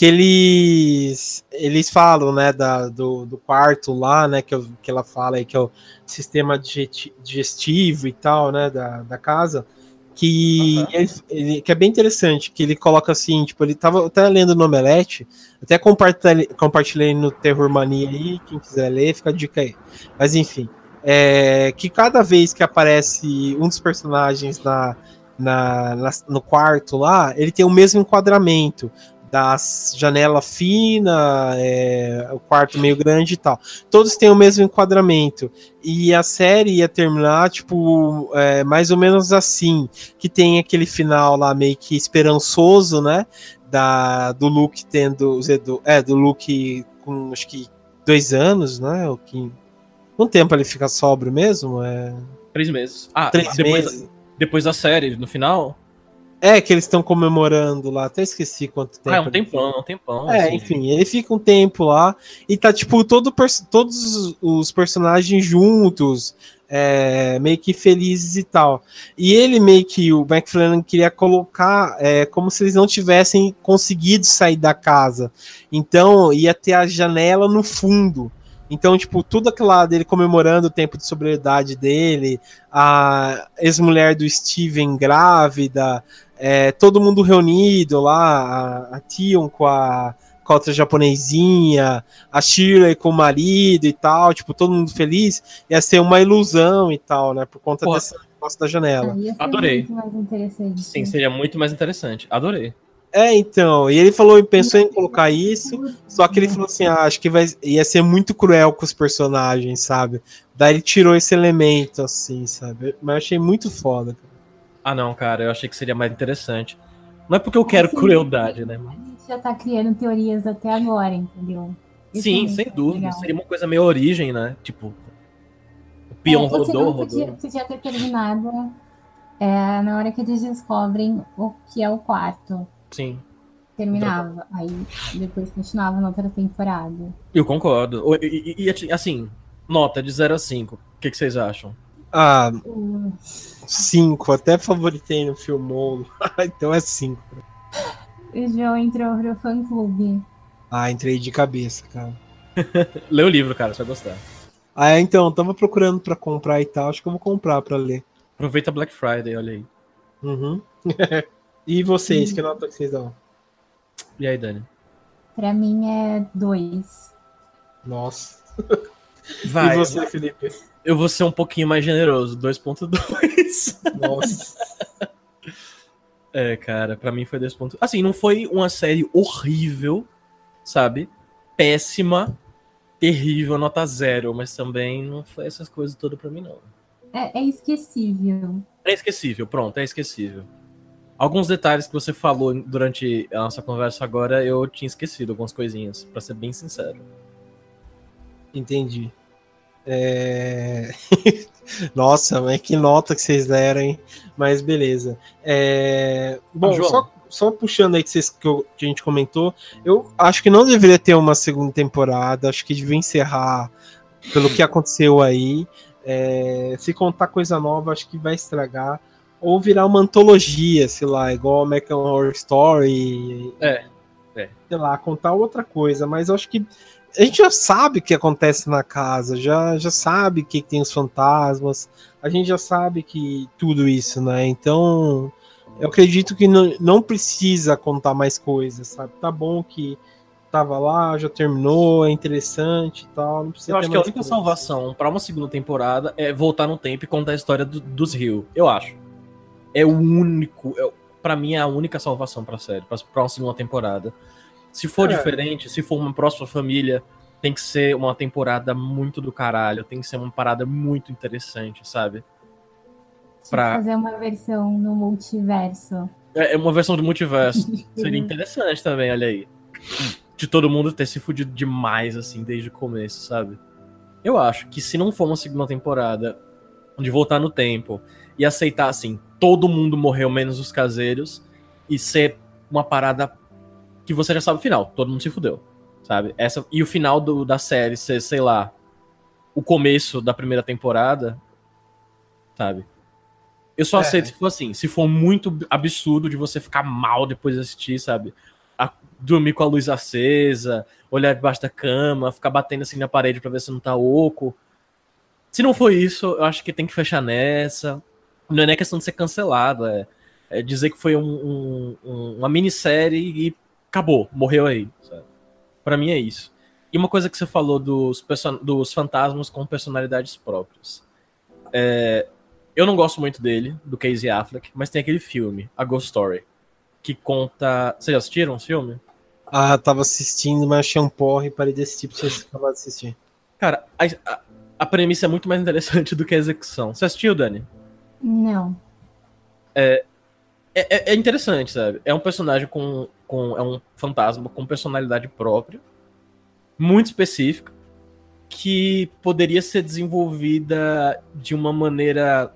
Que eles eles falam, né, da, do, do quarto lá, né, que, eu, que ela fala aí, que é o sistema digestivo e tal, né, da, da casa, que, uhum. ele, ele, que é bem interessante, que ele coloca assim, tipo, ele tava até lendo no Omelete, até compartilhei, compartilhei no Terror Mania aí, quem quiser ler, fica a dica aí. Mas enfim, é, que cada vez que aparece um dos personagens na, na, na, no quarto lá, ele tem o mesmo enquadramento da janela fina, é, o quarto meio grande e tal. Todos têm o mesmo enquadramento. E a série ia terminar, tipo, é, mais ou menos assim. Que tem aquele final lá meio que esperançoso, né? Da, do Luke tendo. É, do Luke com acho que dois anos, né? O que. Quanto tempo ele fica sóbrio mesmo? É... Três meses. Ah, Três depois, meses. depois da série, no final? É, que eles estão comemorando lá, até esqueci quanto tempo. Ah, é um tempão, é um tempão. É, assim. enfim, ele fica um tempo lá e tá, tipo, todo, todos os personagens juntos, é, meio que felizes e tal. E ele meio que, o McFlanagan queria colocar é, como se eles não tivessem conseguido sair da casa. Então, ia ter a janela no fundo. Então, tipo, tudo aquilo lá dele comemorando o tempo de sobriedade dele, a ex-mulher do Steven grávida, é, todo mundo reunido lá, a, a Tion com a, com a outra japonesinha, a Shirley com o marido e tal, tipo, todo mundo feliz, ia ser uma ilusão e tal, né? Por conta negócio da janela. Adorei. Sim, seria muito mais interessante. Adorei. É, então, e ele falou, pensou em colocar isso, só que ele falou assim, ah, acho que vai, ia ser muito cruel com os personagens, sabe? Daí ele tirou esse elemento, assim, sabe? Mas eu achei muito foda. Ah, não, cara, eu achei que seria mais interessante. Não é porque eu quero assim, crueldade, né? A gente já tá criando teorias até agora, entendeu? Isso Sim, sem dúvida. Legal. Seria uma coisa meio origem, né? Tipo, o peão é, rodou, rodou. Podia, podia ter terminado é, na hora que eles descobrem o que é o quarto. Sim. Terminava. Aí depois continuava na outra temporada. Eu concordo. E, e, e assim, nota de 0 a 5. O que, que vocês acham? Ah, 5. Até favoritei no filmou. (laughs) então é 5. O João entrou pro fã clube. Ah, entrei de cabeça, cara. (laughs) Lê o livro, cara, você vai gostar. Ah, é, então, tava procurando pra comprar e tal. Acho que eu vou comprar pra ler. Aproveita Black Friday, olha aí. Uhum. (laughs) E vocês, que nota que vocês dão? E aí, Dani? Pra mim é dois. Nossa. Vai. E você, Felipe? Eu vou ser um pouquinho mais generoso, 2.2. Nossa. (laughs) é, cara, pra mim foi 2.2. Assim, não foi uma série horrível, sabe? Péssima, terrível, nota zero, mas também não foi essas coisas todas pra mim, não. É, é esquecível. É esquecível, pronto, é esquecível. Alguns detalhes que você falou durante a nossa conversa agora, eu tinha esquecido algumas coisinhas, para ser bem sincero. Entendi. É... (laughs) Nossa, mas que nota que vocês deram, hein? Mas beleza. É... Bom, ah, só, só, puxando aí que, vocês, que, eu, que, a gente comentou, eu acho que não deveria ter uma segunda temporada, acho que devia encerrar pelo que aconteceu aí. É... Se contar coisa nova, acho que vai estragar ou virar uma antologia, sei lá, igual American Horror Story. É, é. Sei lá, contar outra coisa, mas eu acho que a gente já sabe o que acontece na casa, já, já sabe que tem os fantasmas, a gente já sabe que tudo isso, né? Então, eu acredito que não, não precisa contar mais coisas, sabe? Tá bom que tava lá, já terminou, é interessante e tal. Não precisa eu acho que a única coisa. salvação para uma segunda temporada é voltar no tempo e contar a história do, dos Rio. Eu acho é o único. É, para mim, é a única salvação pra série, pra, pra uma segunda temporada. Se for é. diferente, se for uma próxima família, tem que ser uma temporada muito do caralho, tem que ser uma parada muito interessante, sabe? Pra fazer uma versão no multiverso. É, é uma versão do multiverso. (laughs) Seria interessante também, olha aí. De todo mundo ter se fudido demais, assim, desde o começo, sabe? Eu acho que se não for uma segunda temporada, de voltar no tempo e aceitar, assim, todo mundo morreu, menos os caseiros, e ser uma parada que você já sabe o final, todo mundo se fudeu, sabe? Essa, e o final do, da série ser, sei lá, o começo da primeira temporada, sabe? Eu só é. aceito se for assim, se for muito absurdo de você ficar mal depois de assistir, sabe? A, dormir com a luz acesa, olhar debaixo da cama, ficar batendo assim na parede para ver se não tá oco. Se não for isso, eu acho que tem que fechar nessa não é nem questão de ser cancelado, é, é dizer que foi um, um, uma minissérie e acabou, morreu aí. Para mim é isso. E uma coisa que você falou dos, dos fantasmas com personalidades próprias. É, eu não gosto muito dele, do Casey Affleck, mas tem aquele filme, A Ghost Story, que conta. Vocês já assistiram esse filme? Ah, tava assistindo, mas achei um porre e parei de assistir pra vocês acabar de assistir. Cara, a, a, a premissa é muito mais interessante (laughs) do que a execução. Você assistiu, Dani? Não. É, é, é, interessante, sabe? É um personagem com, com. É um fantasma com personalidade própria, muito específica, que poderia ser desenvolvida de uma maneira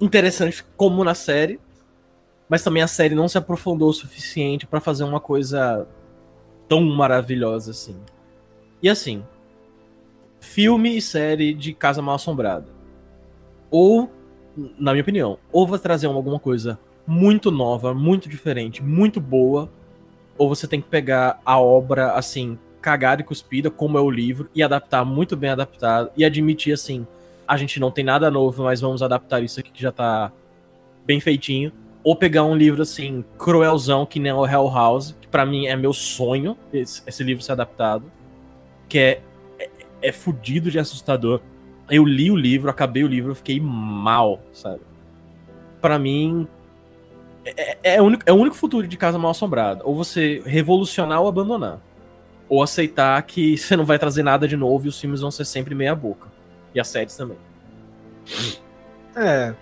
interessante, como na série, mas também a série não se aprofundou o suficiente para fazer uma coisa tão maravilhosa assim. E assim, filme e série de Casa Mal Assombrada ou, na minha opinião, ou vai trazer alguma coisa muito nova, muito diferente, muito boa, ou você tem que pegar a obra, assim, cagada e cuspida, como é o livro, e adaptar muito bem adaptado, e admitir assim, a gente não tem nada novo, mas vamos adaptar isso aqui que já tá bem feitinho. Ou pegar um livro assim, cruelzão, que nem o Hell House, que pra mim é meu sonho, esse, esse livro ser adaptado. Que é, é, é fudido de assustador. Eu li o livro, acabei o livro, fiquei mal, sabe? Pra mim, é, é, é, o único, é o único futuro de Casa Mal Assombrada. Ou você revolucionar ou abandonar. Ou aceitar que (laughs) você não vai trazer nada de novo e os filmes vão ser sempre meia boca. E as séries também. É.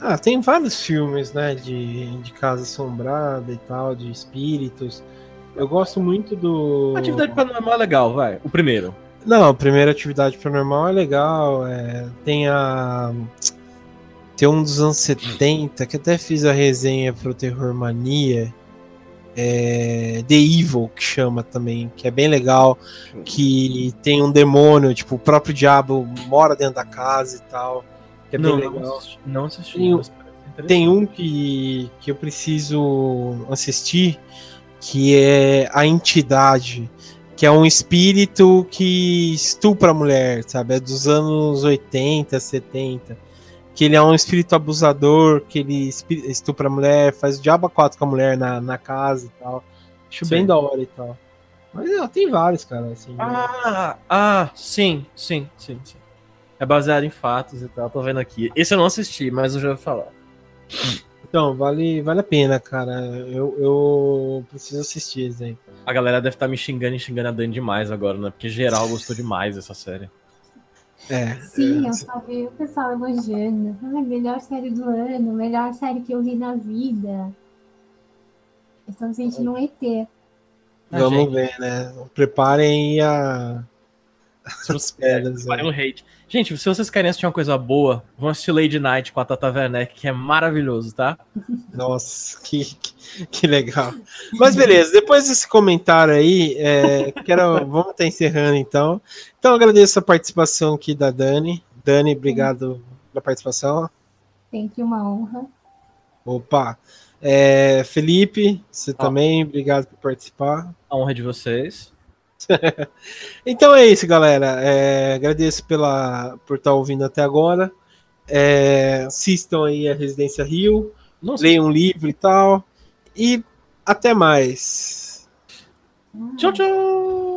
Ah, tem vários filmes, né, de, de Casa Assombrada e tal, de espíritos. Eu gosto muito do. Atividade Paranormal é legal, vai. O primeiro. Não, a primeira Atividade Paranormal é legal. É... Tem a. Tem um dos anos 70, que até fiz a resenha pro Terror Mania. É, The Evil, que chama também, que é bem legal. Que tem um demônio, tipo, o próprio diabo mora dentro da casa e tal. Que é não, bem legal. Não assisti. Não assisti tem, tem um que, que eu preciso assistir, que é A Entidade, que é um espírito que estupra a mulher, sabe? É dos anos 80, 70 que ele é um espírito abusador, que ele estupra a mulher, faz o diabo 4 com a mulher na, na casa e tal. Acho sim. bem da hora e tal. Mas ó, tem vários, cara, assim. Ah, né? ah, sim, sim, sim, sim. É baseado em fatos e tal, tô vendo aqui. Esse eu não assisti, mas eu já vou falar. Então, vale, vale a pena, cara. Eu, eu preciso assistir isso aí. A galera deve estar tá me xingando e xingando a Dani demais agora, né? Porque geral gostou demais dessa série. É, Sim, é. eu só vi o pessoal elogiando. Ai, melhor série do ano, melhor série que eu vi na vida. Estamos sentindo um ET. Vamos ver, né? Preparem a. (laughs) As pedras. Preparem o hate. Gente, se vocês querem assistir uma coisa boa, vão assistir Lady Night com a Tata Werneck, que é maravilhoso, tá? (laughs) Nossa, que, que, que legal. Mas beleza, depois desse comentário aí, é, quero, vamos estar encerrando então. Então agradeço a participação aqui da Dani. Dani, obrigado pela participação. Sempre uma honra. Opa! É, Felipe, você ah. também, obrigado por participar. A honra de vocês. (laughs) então é isso, galera. É, agradeço pela, por estar ouvindo até agora. É, assistam aí a Residência Rio, Nossa. leiam um livro e tal. E até mais. Tchau, tchau!